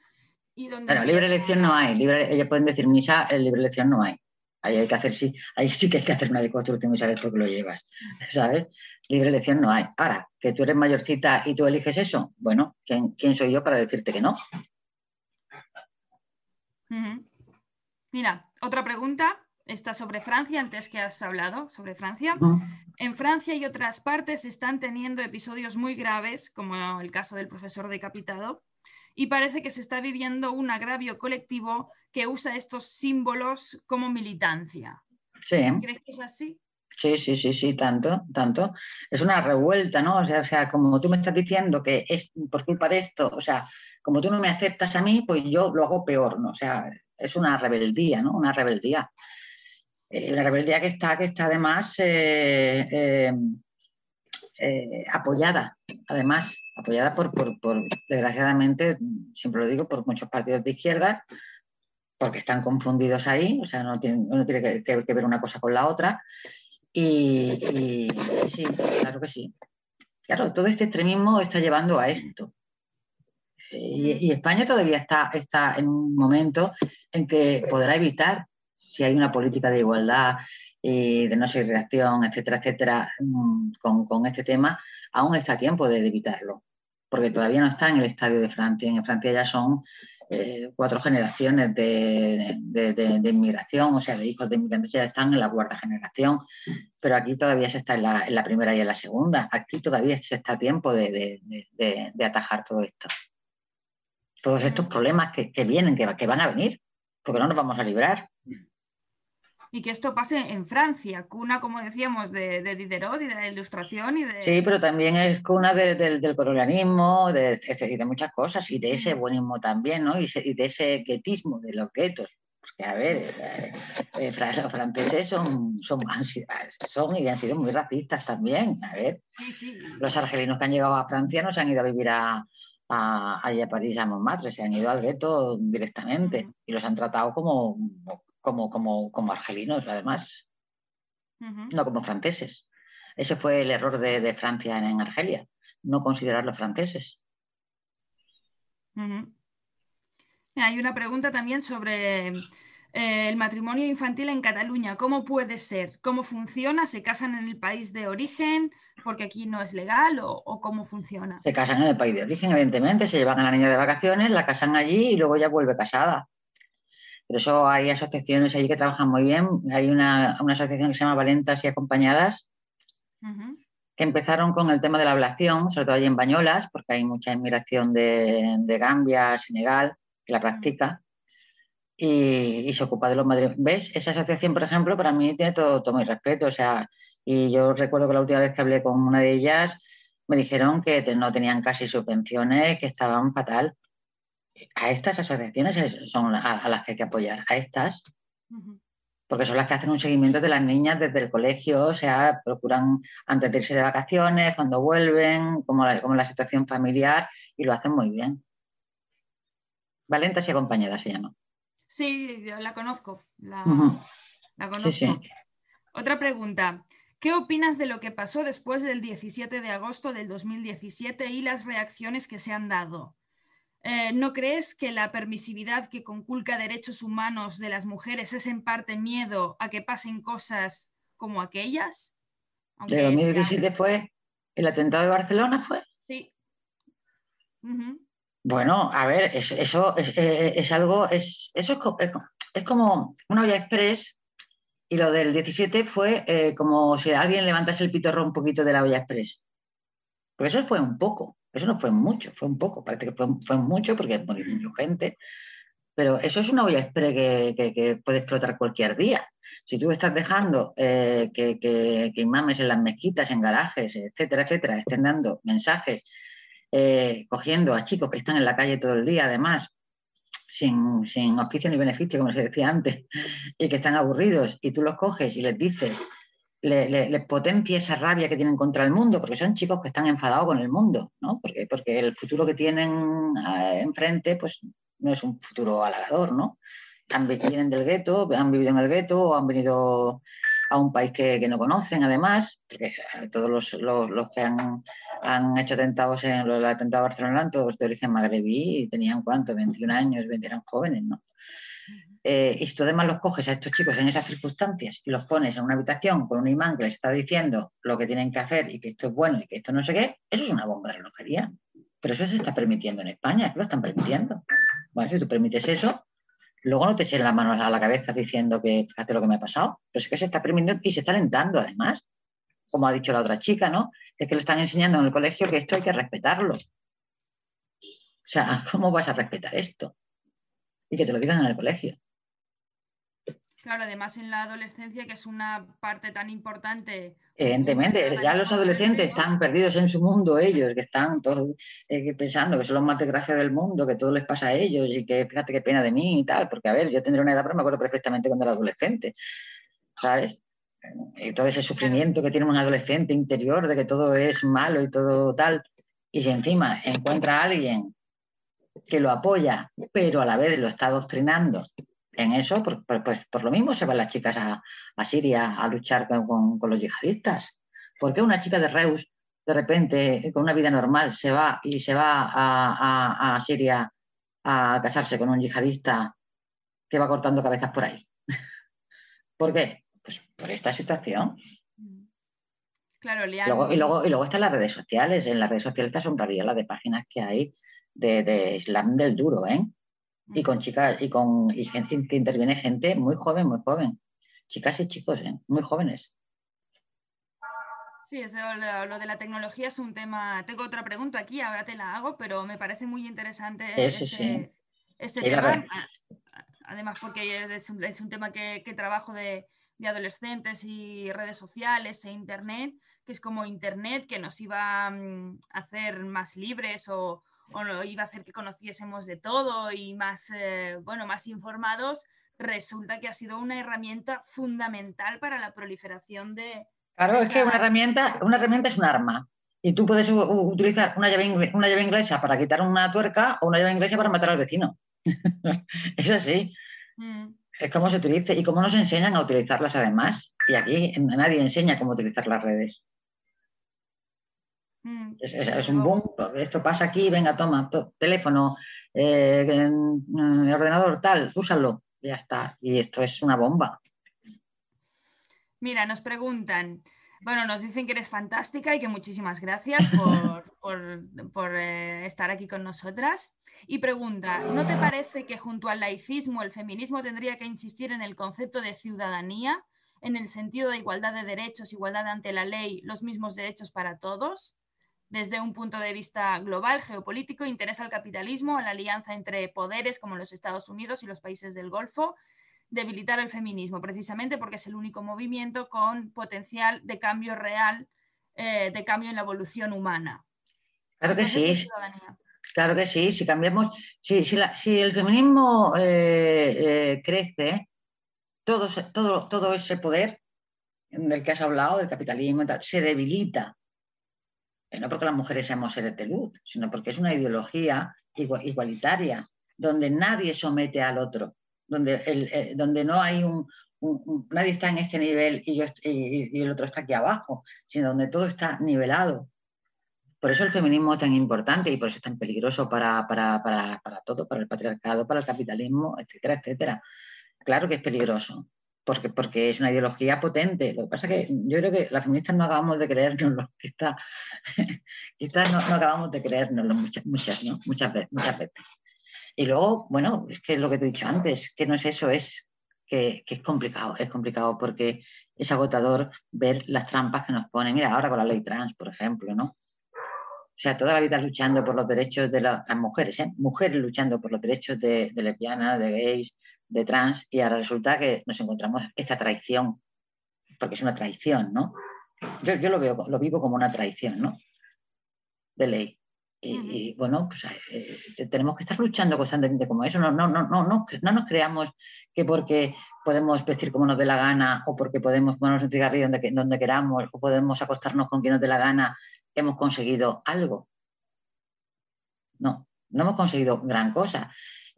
y dónde... Pero libre elección no hay, libre, ellos pueden decir misa, en libre elección no hay. Ahí hay que hacer, sí, ahí sí que hay que hacer una deconstrucción y saber por qué lo llevas, ¿sabes? Libre elección no hay. Ahora, que tú eres mayorcita y tú eliges eso, bueno, ¿quién, soy yo para decirte que no? Mira, otra pregunta está sobre Francia, antes que has hablado sobre Francia. En Francia y otras partes están teniendo episodios muy graves, como el caso del profesor decapitado, y parece que se está viviendo un agravio colectivo que usa estos símbolos como militancia. Sí. ¿Crees que es así? Sí, sí, sí, sí, tanto, tanto. Es una revuelta, ¿no? O sea, o sea, como tú me estás diciendo que es por culpa de esto, o sea, como tú no me aceptas a mí, pues yo lo hago peor, ¿no? O sea, es una rebeldía, ¿no? Una rebeldía. Eh, una rebeldía que está, que está además eh, eh, apoyada, además, apoyada por, desgraciadamente, siempre lo digo, por muchos partidos de izquierda, porque están confundidos ahí, o sea, no tiene, uno tiene que, ver una cosa con la otra. Y, sí, claro que sí. Claro, todo este extremismo está llevando a esto. Y, España todavía está, está en un momento en que podrá evitar, si hay una política de igualdad, y de no segregación, etcétera, etcétera, mm, con, con, este tema, aún está a tiempo de evitarlo porque todavía no está en el estadio de Francia. En Francia ya son eh, cuatro generaciones de, inmigración, o sea, de hijos de inmigrantes ya están en la cuarta generación, pero aquí todavía se está en la, primera y en la segunda. Aquí todavía se está a tiempo de, atajar todo esto. Todos estos problemas que, vienen, que, que van a venir, porque no nos vamos a librar y que esto pase en Francia, cuna, como decíamos, de, Diderot y de la ilustración. Y de... Sí, pero también es cuna del colonialismo de, y de muchas cosas, y de ese buenismo también, ¿no? Y, de ese guetismo, de los guetos. Porque, a ver, eh, eh, los franceses son, son, son y han sido muy racistas también. A ver, los argelinos que han llegado a Francia no se han ido a vivir a, a, a París, a Montmartre, se han ido al gueto directamente y los han tratado como, como, como, como argelinos, además, no como franceses. Ese fue el error de, Francia en, Argelia, no considerar los franceses. Hay una pregunta también sobre eh, el matrimonio infantil en Cataluña. ¿Cómo puede ser? ¿Cómo funciona? ¿Se casan en el país de origen porque aquí no es legal o, cómo funciona? Se casan en el país de origen, evidentemente. Se llevan a la niña de vacaciones, la casan allí y luego ya vuelve casada. Por eso hay asociaciones allí que trabajan muy bien. Hay una, asociación que se llama Valentas y Acompañadas, que empezaron con el tema de la ablación, sobre todo allí en Bañolas, porque hay mucha inmigración de, de Gambia, Senegal, que la practica y, se ocupa de los madres. ¿Ves? Esa asociación, por ejemplo, para mí tiene todo, todo mi respeto. O sea, y yo recuerdo que la última vez que hablé con una de ellas, me dijeron que no tenían casi subvenciones, que estaban fatal. A estas asociaciones son a, las que hay que apoyar, a estas, porque son las que hacen un seguimiento de las niñas desde el colegio, o sea, procuran antes de irse de vacaciones, cuando vuelven, como la, como la situación familiar, y lo hacen muy bien. Valentas y acompañadas se llama. Sí, la conozco. La, conozco. Otra pregunta. ¿Qué opinas de lo que pasó después del 17 de agosto del 2017 y las reacciones que se han dado? Eh, ¿No crees que la permisividad que conculca derechos humanos de las mujeres es en parte miedo a que pasen cosas como aquellas? ¿De 2017 fue el atentado de Barcelona? ¿Fue? Sí. Bueno, a ver, eso, eh, es, algo, es, eso es, como una olla express y lo del 17 fue eh, como si alguien levantase el pitorro un poquito de la olla express. Pero eso fue un poco, eso no fue mucho, fue un poco, parece que fue, mucho porque murió gente, pero eso es una olla express que, puede explotar cualquier día. Si tú estás dejando eh, que, que, imames en las mezquitas, en garajes, etcétera, etcétera, estén dando mensajes eh, cogiendo a chicos que están en la calle todo el día, además, sin, sin auspicio ni beneficio, como se decía antes, y que están aburridos, y tú los coges y les dices, les potencia esa rabia que tienen contra el mundo, porque son chicos que están enfadados con el mundo, ¿no? Porque, porque el futuro que tienen eh, enfrente, pues no es un futuro halagador, ¿no? Han, vienen del gueto, han vivido en el gueto, han venido a un país que, no conocen, además, porque todos los, los, que han, han, hecho atentados en los atentados de Barcelona todos de origen magrebí y tenían cuánto, 21 años, 20, eran jóvenes, ¿no? Eh, y si tú además los coges a estos chicos en esas circunstancias y los pones en una habitación con un imán que les está diciendo lo que tienen que hacer y que esto es bueno y que esto no sé qué, eso es una bomba de relojería. Pero eso se está permitiendo en España, lo están permitiendo. Bueno, si tú permites eso, luego no te echen las manos a la cabeza diciendo que fíjate lo que me ha pasado, pero es que se está permitiendo y se está alentando además, como ha dicho la otra chica, ¿no? Es que le están enseñando en el colegio que esto hay que respetarlo. O sea, ¿cómo vas a respetar esto? Y que te lo digan en el colegio. Claro, además en la adolescencia, que es una parte tan importante. Evidentemente, ya los adolescentes están perdidos en su mundo ellos, que están todos eh, pensando que son los más desgraciados del mundo, que todo les pasa a ellos y que fíjate qué pena de mí y tal, porque a ver, yo tendré una edad, pero me acuerdo perfectamente cuando era adolescente, ¿sabes? Y todo ese sufrimiento que tiene un adolescente interior de que todo es malo y todo tal, y si encima encuentra a alguien que lo apoya, pero a la vez lo está adoctrinando en eso, pues, por lo mismo se van las chicas a, Siria a luchar con, los yihadistas. ¿Por qué una chica de Reus, de repente, con una vida normal, se va y se va a, Siria a casarse con un yihadista que va cortando cabezas por ahí? ¿Por qué? Pues por esta situación. Claro, y, luego, y, luego, están las redes sociales. En las redes sociales te asombraría la de páginas que hay de, de Islam del duro, ¿eh? Y con chicas y con gente que interviene gente muy joven, muy joven. Chicas y chicos, ¿eh? muy jóvenes. Sí, lo, de la tecnología es un tema. Tengo otra pregunta aquí, ahora te la hago, pero me parece muy interesante este, este tema. Además, porque es un, tema que, trabajo de, adolescentes y redes sociales e Internet, que es como Internet que nos iba mm, a hacer más libres o, o iba a hacer que conociésemos de todo y más, eh, bueno, más informados, resulta que ha sido una herramienta fundamental para la proliferación de... Claro, es que una herramienta, una herramienta es un arma. Y tú puedes utilizar una llave, una llave inglesa para quitar una tuerca o una llave inglesa para matar al vecino. es así. Mm. Es como se utilice y cómo nos enseñan a utilizarlas además. Y aquí nadie enseña cómo utilizar las redes. Mm, es, un boom, esto pasa aquí, venga, toma, teléfono, eh, ordenador, tal, úsalo, ya está. Y esto es una bomba. Mira, nos preguntan, bueno, nos dicen que eres fantástica y que muchísimas gracias por, eh, estar aquí con nosotras. Y pregunta, ¿no te parece que junto al laicismo el feminismo tendría que insistir en el concepto de ciudadanía, en el sentido de igualdad de derechos, igualdad ante la ley, los mismos derechos para todos? Desde un punto de vista global, geopolítico, interesa al capitalismo, a la alianza entre poderes como los Estados Unidos y los países del Golfo debilitar el feminismo, precisamente porque es el único movimiento con potencial de cambio real, eh, de cambio en la evolución humana. Claro que sí. Claro que sí, si cambiamos, si, si, el feminismo eh, eh, crece, todo, todo, todo ese poder del que has hablado, del capitalismo, se debilita. No porque las mujeres seamos seres de luz, sino porque es una ideología igualitaria, donde nadie somete al otro donde, el, eh, donde no hay un, nadie está en este nivel y, yo, y, el otro está aquí abajo, sino donde todo está nivelado. Por eso el feminismo es tan importante y por eso es tan peligroso para, para, para, para todo, para el patriarcado, para el capitalismo, etcétera, etcétera. Claro que es peligroso, porque, porque es una ideología potente. Lo que pasa es que yo creo que las feministas no acabamos de creernos, quizás, quizás no, no, acabamos de creernos muchas, muchas, ¿no? muchas, veces, muchas veces. Y luego, bueno, es que lo que te he dicho antes, que no es eso, es que, es complicado, es complicado porque es agotador ver las trampas que nos ponen. Mira, ahora con la ley trans, por ejemplo, ¿no? O sea, toda la vida luchando por los derechos de las mujeres, ¿eh? Mujeres luchando por los derechos de, lesbianas, de gays, de trans, y ahora resulta que nos encontramos esta traición, porque es una traición, ¿no? Yo, yo lo veo, lo vivo como una traición, ¿no? De ley. Y, bueno, pues eh, tenemos que estar luchando constantemente como eso. No, no, no, no, no, no nos creamos que porque podemos vestir como nos dé la gana o porque podemos ponernos un cigarrillo donde, donde queramos o podemos acostarnos con quien nos dé la gana, hemos conseguido algo. No, no hemos conseguido gran cosa.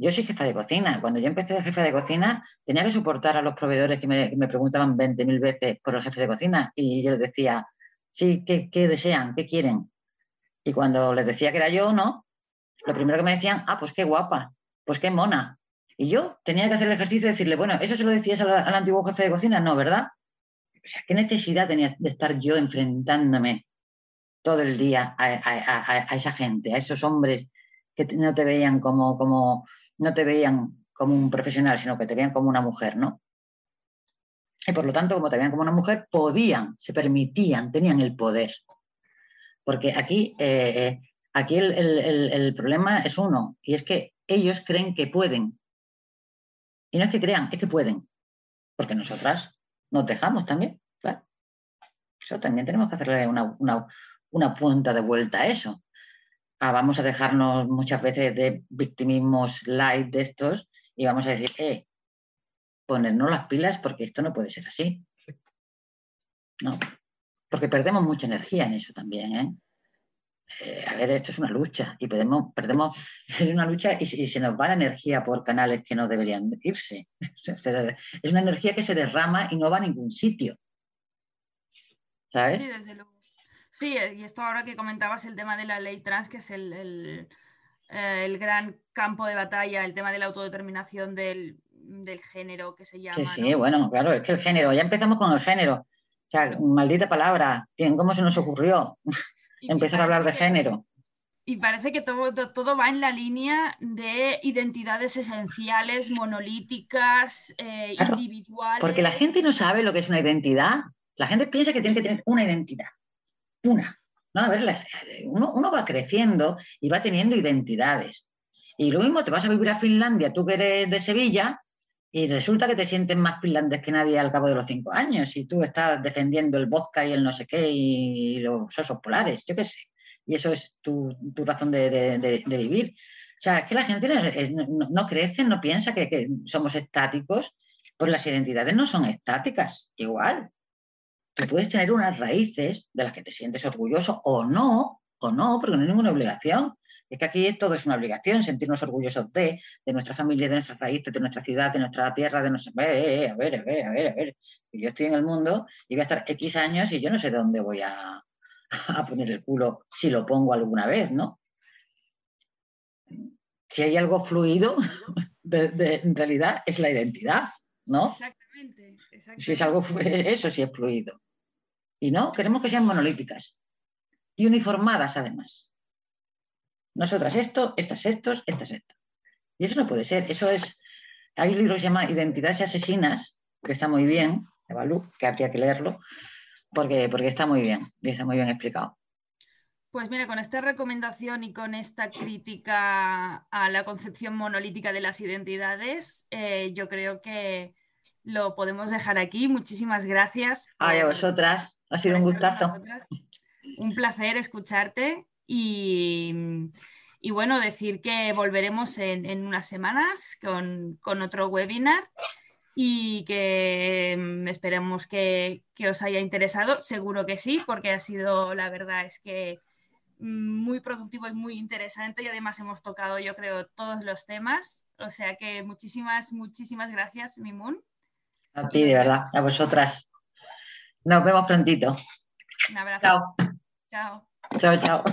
Yo soy jefa de cocina. Cuando yo empecé de jefa de cocina, tenía que soportar a los proveedores que me, me preguntaban 20.000 veces por el jefe de cocina. Y yo les decía, sí, ¿qué, ¿qué, desean? ¿Qué quieren? Y cuando les decía que era yo, ¿no? Lo primero que me decían, ah, pues qué guapa, pues qué mona. Y yo tenía que hacer el ejercicio de decirle, bueno, ¿eso se lo decías al, antiguo jefe de cocina? No, ¿verdad? O sea, ¿qué necesidad tenía de estar yo enfrentándome todo el día a, esa gente, a esos hombres que no te veían como, como, no te veían como un profesional, sino que te veían como una mujer, ¿no? Y por lo tanto, como te veían como una mujer, podían, se permitían, tenían el poder. Porque aquí, eh, eh, aquí el, problema es uno, y es que ellos creen que pueden. Y no es que crean, es que pueden. Porque nosotras nos dejamos también, claro. Eso también tenemos que hacerle una, punta de vuelta a eso. Ah, vamos a dejarnos muchas veces de victimismos light de estos y vamos a decir, eh, ponernos las pilas porque esto no puede ser así. No, porque perdemos mucha energía en eso también. ¿eh? ¿eh? a ver, esto es una lucha y podemos, perdemos es una lucha y, se nos va la energía por canales que no deberían irse. es una energía que se derrama y no va a ningún sitio. ¿Sabes? Sí, desde luego. Sí, y esto ahora que comentabas el tema de la ley trans, que es el, eh, gran campo de batalla, el tema de la autodeterminación del, género que se llama. Sí, sí, bueno, claro, es que el género, ya empezamos con el género. O sea, maldita palabra, ¿cómo se nos ocurrió empezar a hablar de género? Y parece que todo, todo, va en la línea de identidades esenciales, monolíticas, eh, individuales. Porque la gente no sabe lo que es una identidad. La gente piensa que tiene que tener una identidad. Una. No, a ver, uno, uno va creciendo y va teniendo identidades. Y lo mismo te vas a vivir a Finlandia, tú que eres de Sevilla, y resulta que te sientes más finlandés que nadie al cabo de los cinco años y tú estás defendiendo el vodka y el no sé qué y los osos polares, yo qué sé. Y eso es tu, razón de, vivir. O sea, es que la gente no, crece, no piensa que, somos estáticos, pues las identidades no son estáticas, igual. Puedes tener unas raíces de las que te sientes orgulloso o no, o no, porque no hay ninguna obligación. Es que aquí todo es una obligación, sentirnos orgullosos de, de nuestra familia, de nuestras raíces, de nuestra ciudad, de nuestra tierra, de nuestra... Eh, a ver, a ver, a ver, a ver. Yo estoy en el mundo y voy a estar X años y yo no sé de dónde voy a, a poner el culo si lo pongo alguna vez, ¿no? Si hay algo fluido, en realidad es la identidad, ¿no? Exactamente, exactamente. Si es algo, eso sí es fluido. Y no, queremos que sean monolíticas y uniformadas además. Nosotras esto, estas estos, estas esto. Y eso no puede ser. Eso es. Hay un libro que se llama Identidades asesinas, que está muy bien, de Balú, que habría que leerlo, porque, porque está muy bien, y está muy bien explicado. Pues mira, con esta recomendación y con esta crítica a la concepción monolítica de las identidades, eh, yo creo que lo podemos dejar aquí. Muchísimas gracias. a vosotras, ha sido un gustazo. Un placer escucharte y, bueno, decir que volveremos en, unas semanas con, otro webinar y que mm, esperemos que, que, os haya interesado. Seguro que sí, porque ha sido, la verdad es que muy productivo y muy interesante y además hemos tocado, yo creo, todos los temas. O sea que muchísimas, muchísimas gracias, Mimun. A ti, de verdad, a vosotras. Nos vemos prontito. Un abrazo. Chao. Chao. Chao, chao.